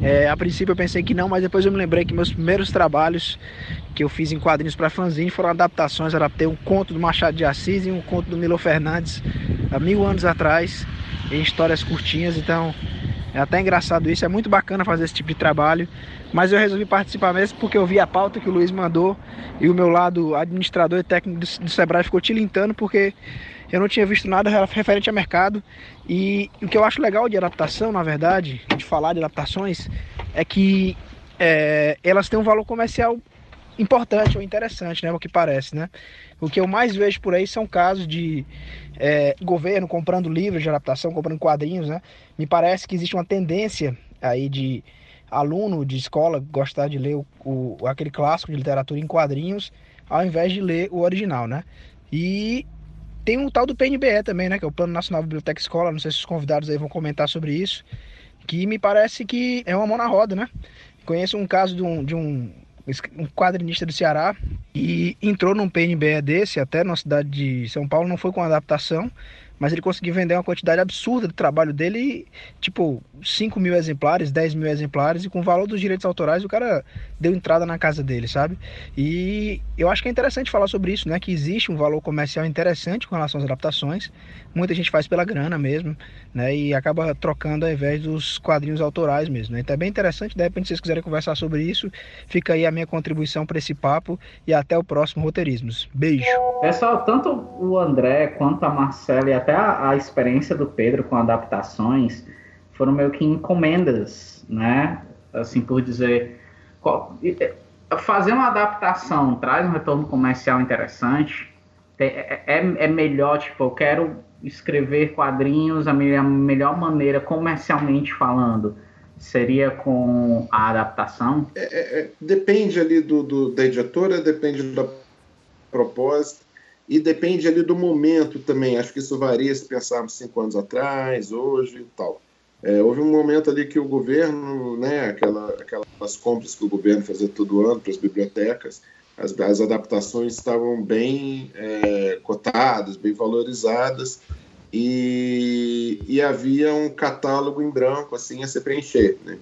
é, a princípio eu pensei que não, mas depois eu me lembrei que meus primeiros trabalhos que eu fiz em quadrinhos para fanzine foram adaptações. Adaptei um conto do Machado de Assis e um conto do Milo Fernandes há mil anos atrás, em histórias curtinhas, então é até engraçado isso, é muito bacana fazer esse tipo de trabalho. Mas eu resolvi participar mesmo porque eu vi a pauta que o Luiz mandou e o meu lado administrador e técnico do, do Sebrae ficou tilintando porque eu não tinha visto nada referente a mercado. E o que eu acho legal de adaptação, na verdade, de falar de adaptações, é que é, elas têm um valor comercial importante ou interessante, né? O que parece, né? O que eu mais vejo por aí são casos de é, governo comprando livros de adaptação, comprando quadrinhos, né? Me parece que existe uma tendência aí de aluno de escola gostar de ler o, o, aquele clássico de literatura em quadrinhos ao invés de ler o original, né? E tem um tal do PNBE também, né? Que é o Plano Nacional Biblioteca Escola. Não sei se os convidados aí vão comentar sobre isso. Que me parece que é uma mão na roda, né? Conheço um caso de um, de um, um quadrinista do Ceará e entrou num PNBE desse, até na cidade de São Paulo, não foi com adaptação, mas ele conseguiu vender uma quantidade absurda do trabalho dele, tipo 5 mil exemplares, 10 mil exemplares, e com o valor dos direitos autorais o cara deu entrada na casa dele, sabe? E eu acho que é interessante falar sobre isso, né? Que existe um valor comercial interessante com relação às adaptações. Muita gente faz pela grana mesmo, né? E acaba trocando ao invés dos quadrinhos autorais mesmo. Né? Então é bem interessante, de repente, se vocês quiserem conversar sobre isso, fica aí a minha contribuição para esse papo e até o próximo Roteirismos. Beijo! Pessoal, tanto o André quanto a Marcela e até a, a experiência do Pedro com adaptações foram meio que encomendas, né? Assim por dizer. E- Fazer uma adaptação traz um retorno comercial interessante. Te- É, é- é melhor, tipo, eu quero escrever quadrinhos, a melhor, melhor maneira, comercialmente falando, seria com a adaptação. É, depende ali do, do- da editora, depende da proposta e depende ali do momento também. Acho que isso varia se pensarmos cinco anos atrás, hoje e tal. É, houve um momento ali que o governo, né, aquela, aquelas compras que o governo fazia todo ano para as bibliotecas, as, as adaptações estavam bem é, cotadas, bem valorizadas e, e havia um catálogo em branco assim a se preencher, né?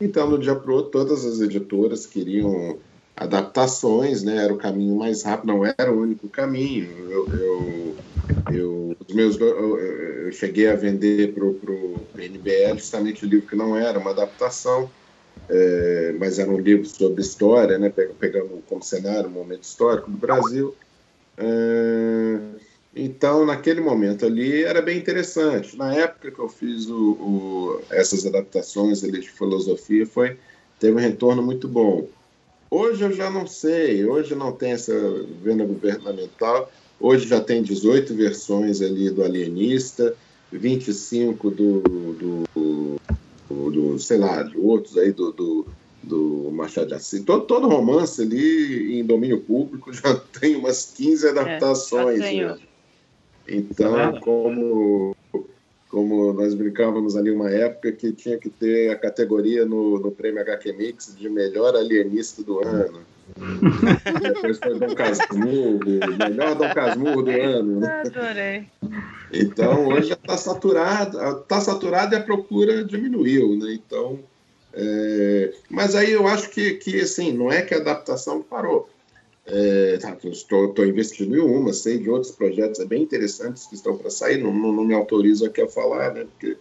Então, no dia pro todas as editoras queriam adaptações, né? Era o caminho mais rápido, não era o único caminho. Eu, eu, eu, os meus, eu, eu cheguei a vender para o PNBL justamente o livro que não era uma adaptação, é, mas era um livro sobre história, né? Pe- Pegando como cenário o momento histórico do Brasil. É, então, naquele momento ali, era bem interessante. Na época que eu fiz o- o- essas adaptações ali de filosofia, foi, teve um retorno muito bom. Hoje eu já não sei, hoje não tem essa venda governamental, hoje já tem 18 versões ali do Alienista, 25 do, do, do, do sei lá, de outros aí do, do, do Machado de Assis. Todo, todo romance ali em domínio público já tem umas 15 adaptações. tenho. né? Então, como, como nós brincávamos ali uma época que tinha que ter a categoria no, no Prêmio HQ Mix de melhor alienista do ano. Depois foi Dom Casmurro, melhor Dom Casmurro do ano. Adorei. Então, hoje já está saturado, está saturado e a procura diminuiu, né? Então, é, mas aí eu acho que, que assim, não é que a adaptação parou. É, tá, estou investindo em uma, sei de outros projetos é bem interessantes que estão para sair, não, não, não me autorizo aqui a falar, né? Porque,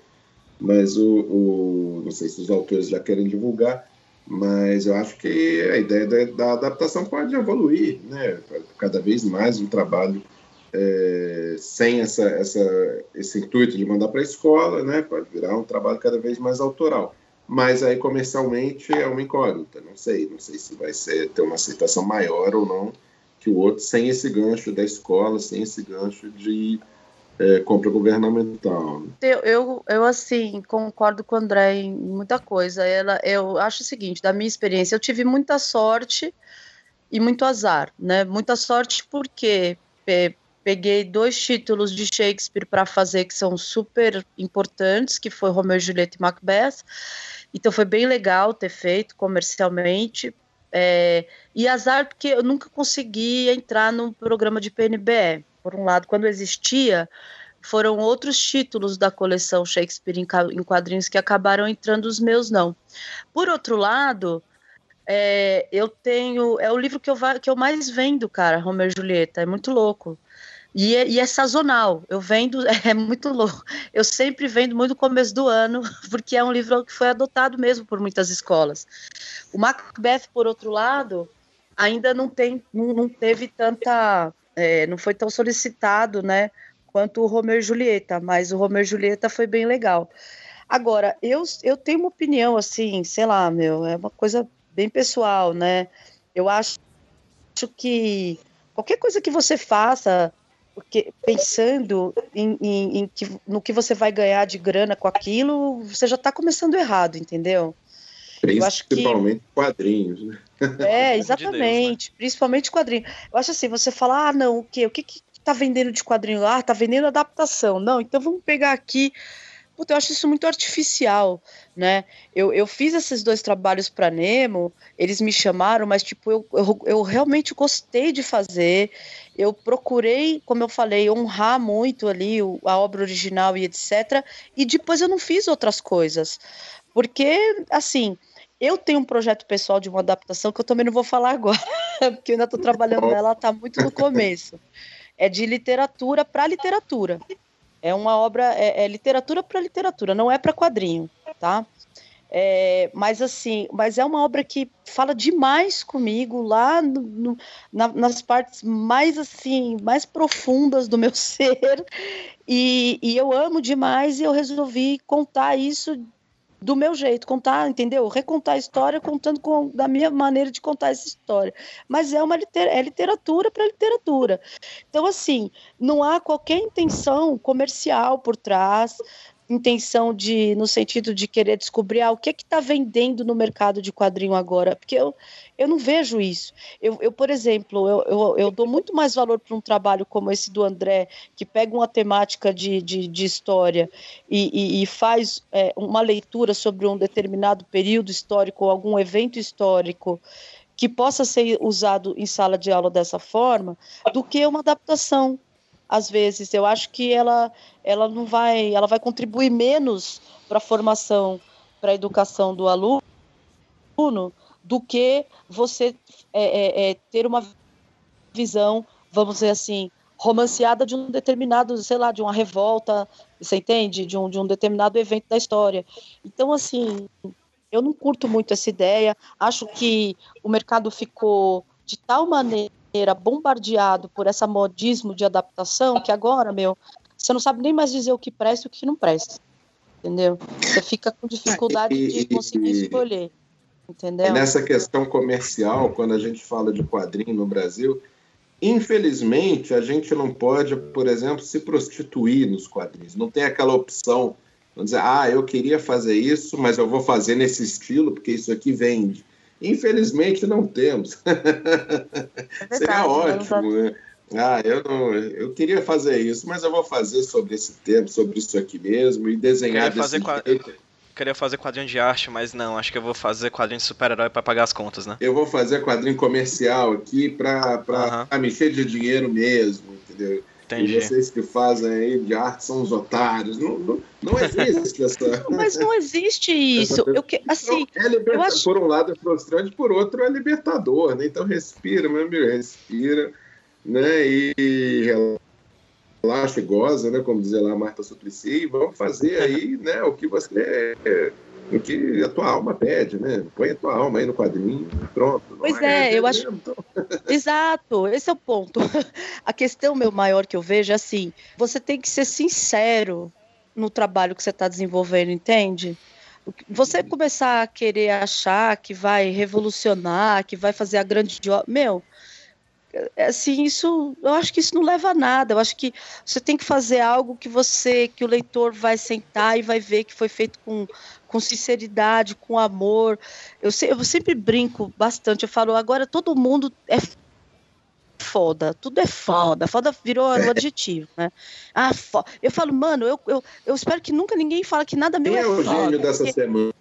mas o, o- não sei se os autores já querem divulgar, mas eu acho que a ideia da, da adaptação pode evoluir, né? Cada vez mais um trabalho é, sem essa, essa, esse intuito de mandar para a escola, né? Pode virar um trabalho cada vez mais autoral. Mas aí comercialmente é uma incógnita, não sei, não sei se vai ser ter uma aceitação maior ou não que o outro sem esse gancho da escola, sem esse gancho de é, compra governamental. Eu, eu, eu, assim, concordo com o André em muita coisa. Ela, eu acho o seguinte, da minha experiência, eu tive muita sorte e muito azar, né? Muita sorte porque pe- peguei dois títulos de Shakespeare para fazer que são super importantes, que foi Romeu e Julieta e Macbeth. Então foi bem legal ter feito comercialmente. É, e azar porque eu nunca consegui entrar no programa de PNBE. Por um lado, quando existia, foram outros títulos da coleção Shakespeare em, quadrinhos que acabaram entrando, os meus não. Por outro lado, é, eu tenho. É o livro que eu, que eu mais vendo, cara, Romeu e Julieta. É muito louco. E é, e é sazonal. Eu vendo, é muito louco. Eu sempre vendo muito no começo do ano, porque é um livro que foi adotado mesmo por muitas escolas. O Macbeth, por outro lado, ainda não tem, não, não teve tanta, é, não foi tão solicitado, né, quanto o Romeu e Julieta, mas o Romeu e Julieta foi bem legal. Agora, eu, eu tenho uma opinião, assim, sei lá, meu, é uma coisa bem pessoal, né, eu acho, acho que qualquer coisa que você faça, porque pensando em, em- em que, no que você vai ganhar de grana com aquilo, você já está começando errado, entendeu? Eu acho que- Principalmente quadrinhos, né? É, Deus, exatamente. Principalmente quadrinho. Eu acho assim, você fala, ah, não, o quê? O que que tá vendendo de quadrinho? Ah, tá vendendo adaptação. Não, então vamos pegar aqui. puta, eu acho isso muito artificial, né? Eu, eu fiz esses dois trabalhos para Nemo, eles me chamaram, mas tipo, eu, eu, eu realmente gostei de fazer. Eu procurei, como eu falei, honrar muito ali o- a obra original e etc. E depois eu não fiz outras coisas. Porque, assim, eu tenho um projeto pessoal de uma adaptação que eu também não vou falar agora, porque eu ainda estou trabalhando nela, está muito no começo. É de literatura para literatura. É uma obra, é, é literatura para literatura, não é para quadrinho, tá? É, mas assim, mas é uma obra que fala demais comigo lá no- no- na- nas partes mais assim, mais profundas do meu ser. E, e eu amo demais e eu resolvi contar isso do meu jeito, contar, entendeu? Recontar a história contando com, da minha maneira de contar essa história. Mas é uma liter, é literatura para literatura. Então, assim, não há qualquer intenção comercial por trás, intenção de, no sentido de querer descobrir ah, o que é que está vendendo no mercado de quadrinho agora, porque eu, eu não vejo isso. Eu, eu por exemplo, eu, eu, eu dou muito mais valor para um trabalho como esse do André, que pega uma temática de, de, de história e, e, e faz é, uma leitura sobre um determinado período histórico ou algum evento histórico que possa ser usado em sala de aula dessa forma, do que uma adaptação. Às vezes, eu acho que ela, ela não vai, ela vai contribuir menos para a formação, para a educação do aluno, do que você é, é, é, ter uma visão, vamos dizer assim, romanceada de um determinado, sei lá, de uma revolta, você entende? De um, de um determinado evento da história. Então, assim, eu não curto muito essa ideia. Acho que o mercado ficou de tal maneira bombardeado por essa modismo de adaptação que agora, meu, você não sabe nem mais dizer o que presta e o que não presta. Entendeu? Você fica com dificuldade E- de e- conseguir e- escolher. E Entendeu? nessa questão comercial, quando a gente fala de quadrinho no Brasil, infelizmente a gente não pode, por exemplo, se prostituir nos quadrinhos. Não tem aquela opção, vamos dizer, ah, eu queria fazer isso, mas eu vou fazer nesse estilo porque isso aqui vende. Infelizmente não temos. É Seria verdade, ótimo, né? Ah, eu não, eu queria fazer isso, mas eu vou fazer sobre esse tema, sobre isso aqui mesmo e desenhar Queria fazer desse qua- jeito. Queria fazer quadrinho de arte, mas não, acho que eu vou fazer quadrinho de super-herói pra pagar as contas, né? Eu vou fazer quadrinho comercial aqui para Aham. me encher de dinheiro mesmo, entendeu? Entendi. E vocês que fazem aí de arte são os otários. Não, não, não existe essa. Mas não existe isso. Eu que, assim, é liberta- eu acho- Por um lado é frustrante, por outro é libertador, né? Então respira, meu amigo, respira, né? E relaxa e goza, né? Como dizia lá a Marta Suplicy, e vamos fazer aí, né? O que você. O que a tua alma pede, né? Põe a tua alma aí no quadrinho, pronto. Não Pois é, eu acho- mesmo, então. Exato, esse é o ponto. A questão meu maior que eu vejo é assim: você tem que ser sincero no trabalho que você está desenvolvendo, entende? Você começar a querer achar que vai revolucionar, que vai fazer a grande meu, é assim, isso, eu acho que isso não leva a nada. Eu acho que você tem que fazer algo que você, que o leitor vai sentar e vai ver que foi feito com, com sinceridade, com amor. Eu, se- eu sempre brinco bastante. Eu falo, agora todo mundo é foda, tudo é foda. Foda virou um adjetivo, né? Ah, fo- eu falo, mano, eu, eu, eu espero que nunca ninguém fale que nada meu Quem é é o foda. gênio dessa porque- semana,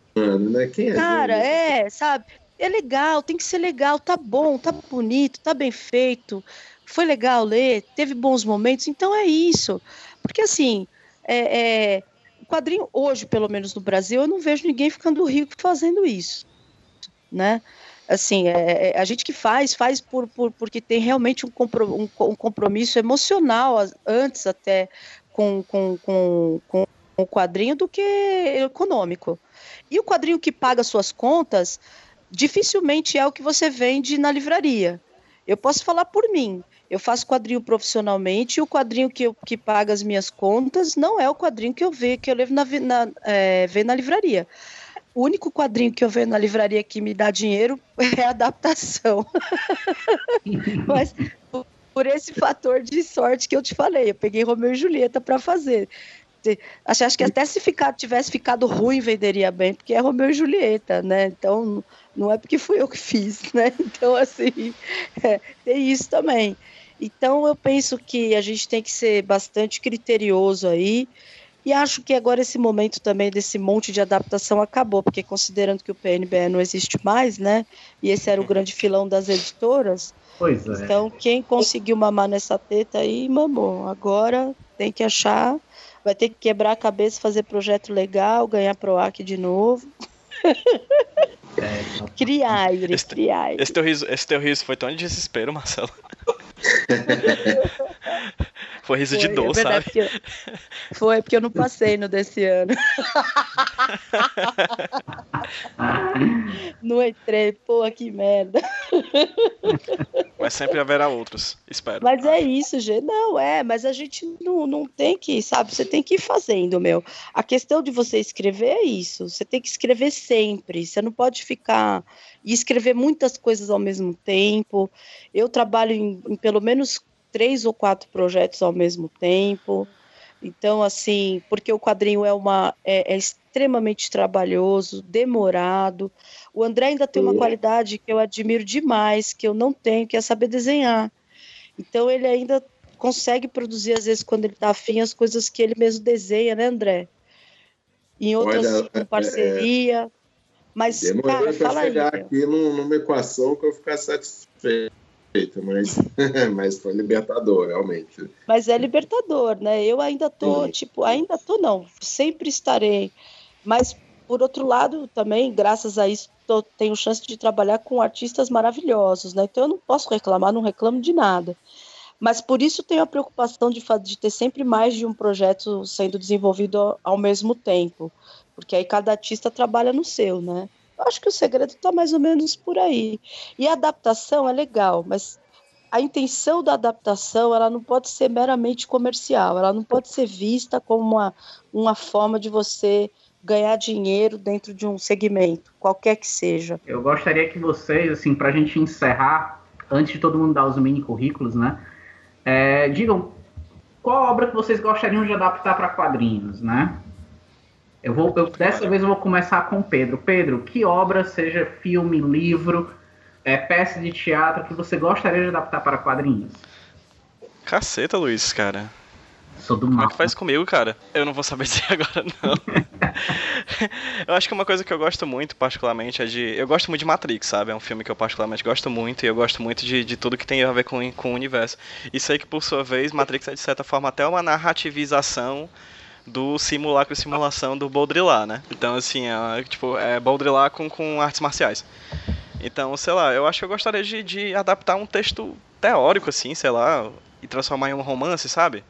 né? Quem é Cara, gênio? é, sabe? É legal, tem que ser legal, tá bom, tá bonito, tá bem feito. Foi legal ler, teve bons momentos, então é isso. Porque assim, é, é, quadrinho hoje, pelo menos no Brasil, eu não vejo ninguém ficando rico fazendo isso, né? Assim, é, é, a gente que faz, faz por, por- porque tem realmente um, compro- um um compromisso emocional antes até com, com, com, com o quadrinho do que econômico. E o quadrinho que paga suas contas dificilmente é o que você vende na livraria. Eu posso falar por mim. Eu faço quadrinho profissionalmente e o quadrinho que, eu, que paga as minhas contas não é o quadrinho que eu vejo, que eu levo na, na, é, vê na livraria. O único quadrinho que eu vejo na livraria que me dá dinheiro é a adaptação. Mas por esse fator de sorte que eu te falei, eu peguei Romeu e Julieta para fazer. Acho, acho que até se ficar, tivesse ficado ruim, venderia bem, porque é Romeu e Julieta, né? Então, não é porque fui eu que fiz, né? Então, assim, é, tem isso também. Então, eu penso que a gente tem que ser bastante criterioso aí E acho que agora esse momento também desse monte de adaptação acabou, porque considerando que o PNBE não existe mais, né? E esse era o grande filão das editoras. Pois é. Então, quem conseguiu mamar nessa teta aí, mamou. Agora tem que achar, vai ter que quebrar a cabeça, fazer projeto legal, ganhar PROAC de novo. É, então, Criar, Iris, Esse- criar. Esse teu riso, esse teu riso foi tão de desespero, Marcelo. foi riso de Foi, dor, é sabe? porque eu- Foi, porque eu não passei no desse ano. Não entrei, pô, que merda. Mas sempre haverá outros, espero. Mas é isso, gente. Não, é, mas a gente não, não tem que, sabe? Você tem que ir fazendo, meu. A questão de você escrever é isso. Você tem que escrever sempre. Você não pode ficar e escrever muitas coisas ao mesmo tempo. Eu trabalho em, em pelo menos três ou quatro projetos ao mesmo tempo. Então, assim, porque o quadrinho é uma é, é extremamente trabalhoso, demorado. O André ainda tem uma qualidade que eu admiro demais, que eu não tenho, que é saber desenhar. Então ele ainda consegue produzir, às vezes, quando ele tá afim, as coisas que ele mesmo desenha, né, André? Em outras, Olha, com é- parceria. Mas, cara, Demorei para fala aí. chegar meu. aqui num- numa equação que eu ficar satisfeito, mas, mas foi libertador, realmente. Mas é libertador, né? Eu ainda tô, Sim. tipo, ainda tô não, sempre estarei. Mas por outro lado, também, graças a isso, tô, tenho chance de trabalhar com artistas maravilhosos, né? Então eu não posso reclamar, não reclamo de nada. Mas por isso tenho a preocupação de, de ter sempre mais de um projeto sendo desenvolvido ao, ao mesmo tempo, porque aí cada artista trabalha no seu, né? Eu acho que o segredo está mais ou menos por aí. E a adaptação é legal, mas a intenção da adaptação ela não pode ser meramente comercial, ela não pode ser vista como uma, uma forma de você ganhar dinheiro dentro de um segmento, qualquer que seja. Eu gostaria que vocês, assim, pra gente encerrar, antes de todo mundo dar os mini currículos, né? é, digam qual obra que vocês gostariam de adaptar para quadrinhos, né? Eu vou, eu- dessa vez eu vou começar com o Pedro. Pedro, que obra, seja filme, livro, é, peça de teatro, que você gostaria de adaptar para quadrinhos? Caceta, Luiz, cara. Sou do Como é mal. que faz comigo, cara? Eu não vou saber dizer agora, não. eu acho que uma coisa que eu gosto muito, particularmente, é de. Eu gosto muito de Matrix, sabe? É um filme que eu particularmente gosto muito e eu gosto muito de, de tudo que tem a ver com, com o universo. E sei que, por sua vez, Matrix é, de certa forma, até uma narrativização do simulacro e simulação do Baudrillard, né? Então, assim, é, tipo, é Baudrillard com, com artes marciais. Então, sei lá, eu acho que eu gostaria de, de adaptar um texto teórico, assim, sei lá, e transformar em um romance, sabe?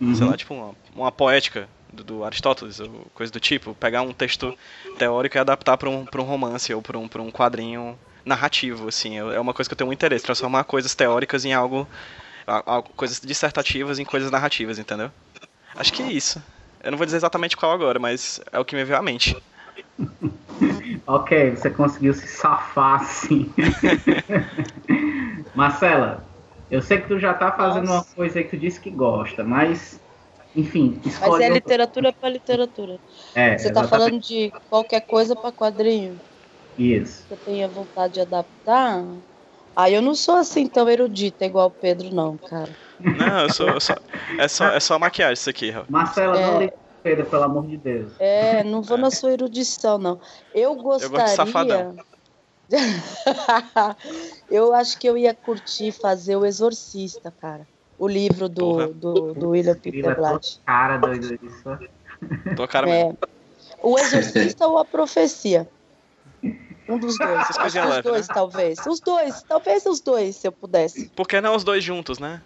sei Uhum. lá, tipo uma, uma poética do, do Aristóteles, ou coisa do tipo, pegar um texto teórico e adaptar para um, pra um romance ou para um, pra um quadrinho narrativo, assim, é é uma coisa que eu tenho muito interesse, transformar coisas teóricas em algo, a- a- coisas dissertativas em coisas narrativas, entendeu? Acho que é isso. Eu não vou dizer exatamente qual agora, mas é o que me veio à mente. Ok, você conseguiu se safar assim. Marcela, eu sei que tu já tá fazendo Nossa. uma coisa aí que tu disse que gosta, mas enfim, Mas escolhe é outra- literatura para literatura. É, Você está falando de qualquer coisa para quadrinho isso. que eu tenha vontade de adaptar? Ah, eu não sou assim tão erudita igual o Pedro, não, cara. Não, eu sou, eu sou- é, só, é só maquiagem isso aqui, Rafa. Marcela, não É. liga pro Pedro, pelo amor de Deus. É, não vou na sua erudição, não. Eu gosto de gostaria. safadão. eu acho que eu ia curtir fazer o Exorcista, cara. O livro do, Porra. do, do William Peter Vira Blatt. Cara, doido isso. Tô a cara mesmo. É. O Exorcista ou a Profecia? Um dos dois. Acho que coisinhas os leves, dois, né? talvez. Os dois, talvez os dois, se eu pudesse. Por que não os dois juntos, né?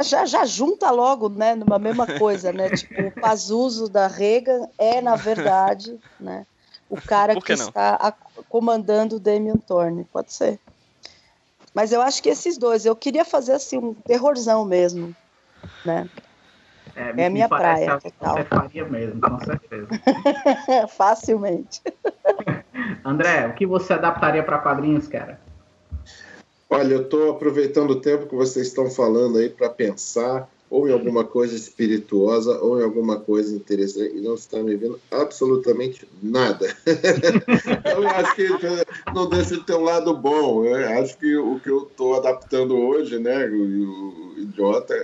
Já, já junta logo, né, numa mesma coisa, né? Tipo, o Pazuzu da Reagan é, na verdade, né, o cara que, que está a- comandando o Damien Thorne. Pode ser. Mas eu acho que esses dois, eu queria fazer assim um terrorzão mesmo, né? É, É a minha praia, que total. Você faria mesmo, com certeza. Facilmente. André, o que você adaptaria para quadrinhos, cara? Olha, eu estou aproveitando o tempo que vocês estão falando aí para pensar ou em alguma coisa espirituosa ou em alguma coisa interessante e não está me vendo absolutamente nada. eu acho que não deixa de ter um lado bom. Eu acho que o que eu estou adaptando hoje, né, o, o idiota,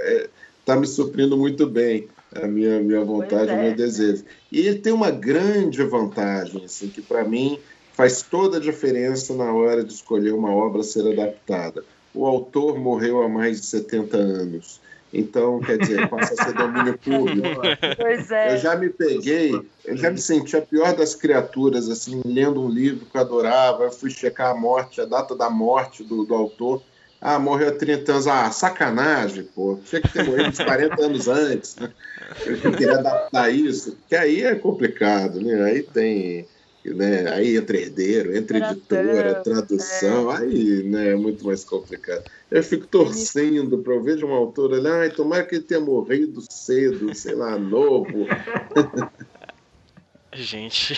está me suprindo muito bem. a minha, minha vontade, é. o meu desejo. E ele tem uma grande vantagem, assim, que para mim faz toda a diferença na hora de escolher uma obra a ser adaptada. O autor morreu há mais de 70 anos. Então, quer dizer, passa a ser domínio público. Pois é. Eu já me peguei, eu já me senti a pior das criaturas, assim, lendo um livro que eu adorava. Eu fui checar a morte, a data da morte do, do autor. Ah, morreu há 30 anos. Ah, sacanagem, pô. Tinha que ter morrido uns 40 anos antes, né? Eu queria adaptar isso, porque aí é complicado, né? Aí tem. Né? Aí entra herdeiro, entra editora, tradução, aí né, é muito mais complicado. Eu fico torcendo para eu ver de uma autora ali, ai, tomara que ele tenha morrido cedo, sei lá, novo. Gente,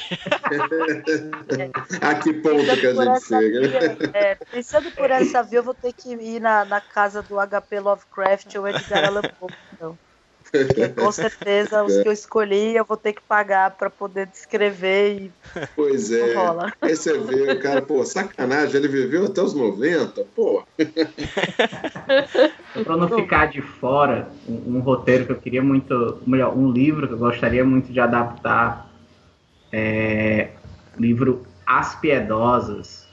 a que ponto que a gente chega? via, é, pensando por essa via, eu vou ter que ir na, na casa do HP Lovecraft ou Edgar Allan Poe, então. Porque com certeza os que eu escolhi eu vou ter que pagar para poder descrever e Pois é. rola. Aí você vê o cara, pô, sacanagem, ele viveu até os 90, pô. Para não ficar de fora, um, um roteiro que eu queria muito, melhor, um livro que eu gostaria muito de adaptar é livro As Piedosas,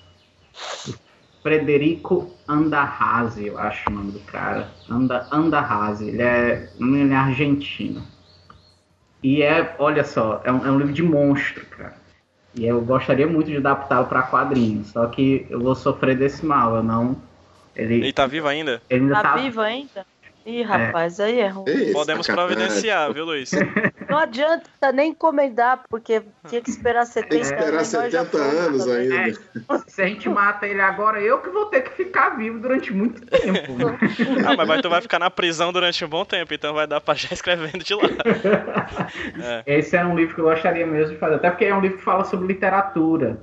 do Frederico Andarrazi, eu acho o nome do cara. Anda, Andarrazi, ele é, ele é argentino. E é, olha só, é um, é um livro de monstro, cara. E eu gostaria muito de adaptá-lo para quadrinhos, só que eu vou sofrer desse mal, eu não. Ele, ele tá vivo ainda? ele ainda Tá tá, vivo ainda? Ih, rapaz, aí é ruim. Podemos providenciar, viu, Luiz? Não adianta nem encomendar, porque tinha que esperar 70 Tem que esperar anos. nós já 70 fomos anos também. ainda. Se a gente mata ele agora, eu que vou ter que ficar vivo durante muito tempo. né? Ah, mas vai- tu vai ficar na prisão durante um bom tempo, então vai dar pra já escrevendo de lá. É. Esse é um livro que eu gostaria mesmo de fazer, até porque é um livro que fala sobre literatura.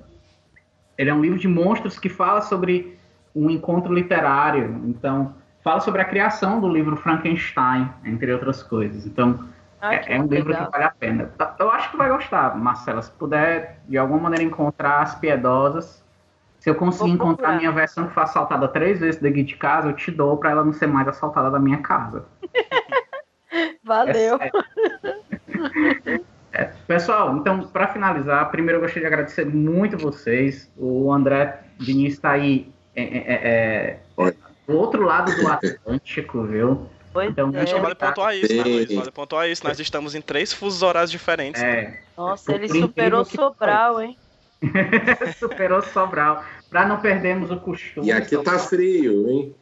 Ele é um livro de monstros que fala sobre um encontro literário. Então, fala sobre a criação do livro Frankenstein, entre outras coisas. Então, Ai, é, é um livro legal. que vale a pena. Eu acho que vai gostar, Marcela. Se puder, de alguma maneira, encontrar as piedosas. Se eu conseguir encontrar a minha versão que foi assaltada três vezes daqui de casa, eu te dou pra ela não ser mais assaltada da minha casa. Valeu. É, pessoal, então, para finalizar, primeiro eu gostaria de agradecer muito vocês. O André Diniz está aí é, é, é, Oi. Do outro lado do Atlântico, viu? Pois Então, é. Só vale pontuar isso, né. Luiz? Vale pontuar isso. Nós estamos em três fusos horários diferentes. né? É, Nossa, ele Por superou Sobral, hein? superou Sobral. Para não perdermos o costume. E aqui tá frio, hein?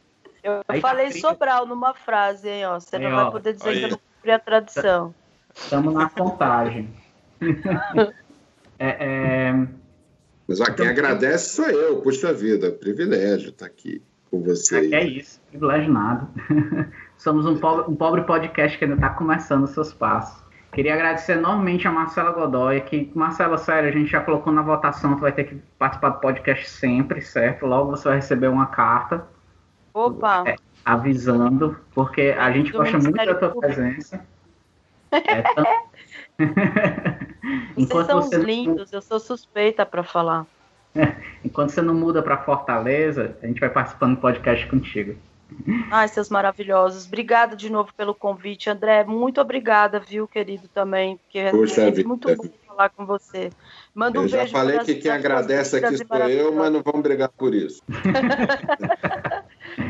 Eu Aí tá falei frio. Sobral numa frase, hein, ó. Você Aí, não ó. vai poder dizer Aí. que eu não cumpri a tradição. Estamos na contagem. É, é, Mas ó, quem agradece sou eu, puxa vida, privilégio estar aqui com vocês. é isso, privilégio nada. Somos um pobre, um pobre podcast que ainda está começando os seus passos. Queria agradecer enormemente a Marcela Godoy, que, Marcela, sério, a gente já colocou na votação, tu vai ter que participar do podcast sempre, certo? Logo você vai receber uma carta Opa, É. avisando, porque a gente Do gosta muito da tua Público. presença. É, tão- vocês enquanto, são você lindos, eu sou suspeita pra falar. enquanto você não muda para Fortaleza, a gente vai participando do podcast contigo. Ai, seus maravilhosos. Obrigada de novo pelo convite, André. Muito obrigada, viu, querido, também. Porque é Poxa sempre vida. muito bom falar com você. Manda um Eu já beijo falei pras- que quem agradece aqui sou eu, mas não vamos brigar por isso.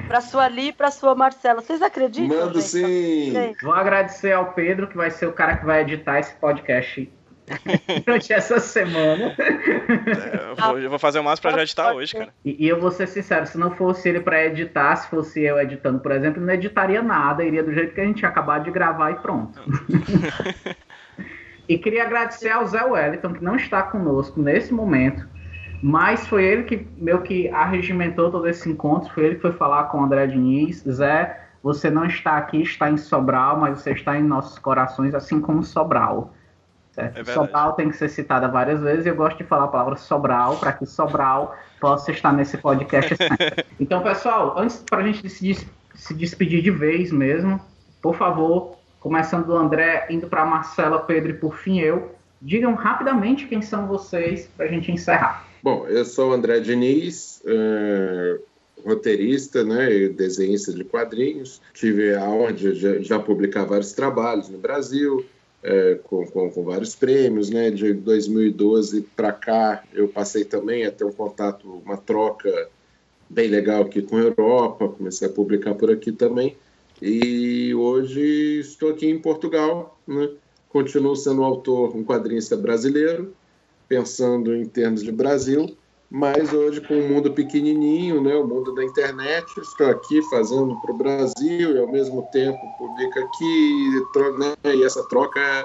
Pra sua Li e pra sua Marcela. Vocês acreditam? Mando gente? sim. Vou agradecer ao Pedro, que vai ser o cara que vai editar esse podcast durante essa semana. É, eu, vou, eu vou fazer o máximo pra já editar hoje, cara. E, e eu vou ser sincero, se não fosse ele para editar, se fosse eu editando, por exemplo, não editaria nada, iria do jeito que a gente tinha acabado de gravar e pronto. e queria agradecer ao Zé Wellington, que não está conosco nesse momento, mas foi ele que meio que arregimentou todo esse encontro, foi ele que foi falar com o André Diniz. Zé, você não está aqui, está em Sobral, mas você está em nossos corações, assim como Sobral. É verdade. Sobral tem que ser citada várias vezes e eu gosto de falar a palavra Sobral para que Sobral possa estar nesse podcast. sempre. então, pessoal, antes para a gente se, des- se despedir de vez mesmo, por favor, começando do André, indo para Marcela, Pedro e por fim eu, digam rapidamente quem são vocês para a gente encerrar. Bom, eu sou o André Diniz, eh, roteirista né, e desenhista de quadrinhos. Tive a honra de já, já publicar vários trabalhos no Brasil, é, com, com, com, vários prêmios. Né, de 2012 para cá, eu passei também a ter um contato, uma troca bem legal aqui com a Europa, comecei a publicar por aqui também. E hoje estou aqui em Portugal, né? continuo sendo autor, um quadrinista brasileiro, pensando em termos de Brasil, mas hoje com o mundo pequenininho, né, o mundo da internet, estou aqui fazendo para o Brasil e ao mesmo tempo publico aqui, né, e essa troca é,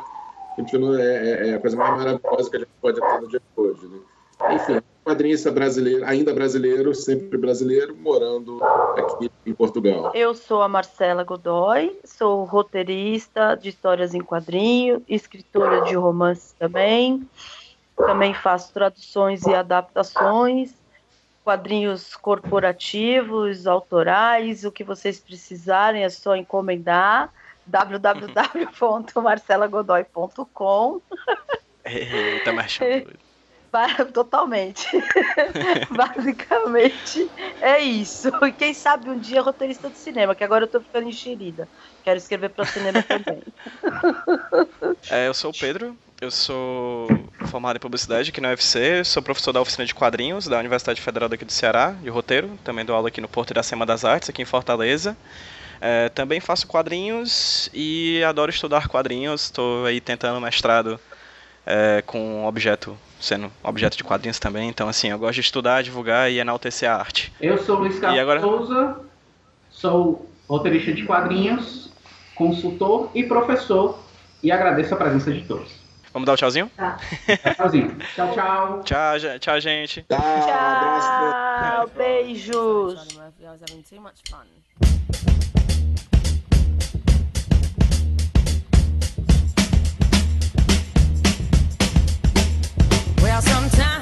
continua, é, é, a coisa mais maravilhosa que a gente pode ter no dia de hoje. Né? Enfim, quadrinista brasileiro, ainda brasileiro, sempre brasileiro, morando aqui em Portugal. Eu sou a Marcela Godoy, sou roteirista de histórias em quadrinho, escritora de romances também. Também faço traduções e adaptações, quadrinhos corporativos, autorais, o que vocês precisarem é só encomendar www.marcelagodoy.com. Eita, mais chamado. Totalmente. Basicamente é isso. E quem sabe um dia roteirista de cinema, que agora eu tô ficando enxerida. Quero escrever para cinema também. É, eu sou o Pedro, eu sou formado em publicidade aqui na UFC, sou professor da oficina de quadrinhos da Universidade Federal daqui do Ceará, de roteiro, também dou aula aqui no Porto Iracema das Artes, aqui em Fortaleza. É, também faço quadrinhos e adoro estudar quadrinhos, estou aí tentando mestrado é, com objeto, sendo objeto de quadrinhos também, então assim, eu gosto de estudar, divulgar e enaltecer a arte. Eu sou Luiz Carlos agora... Souza, sou roteirista de quadrinhos, consultor e professor, e agradeço a presença de todos. Vamos dar o tchauzinho? Tá. Tchauzinho. tchau, tchau. Tchau, tchau, gente. Tchau, Tchau, beijos. sometimes.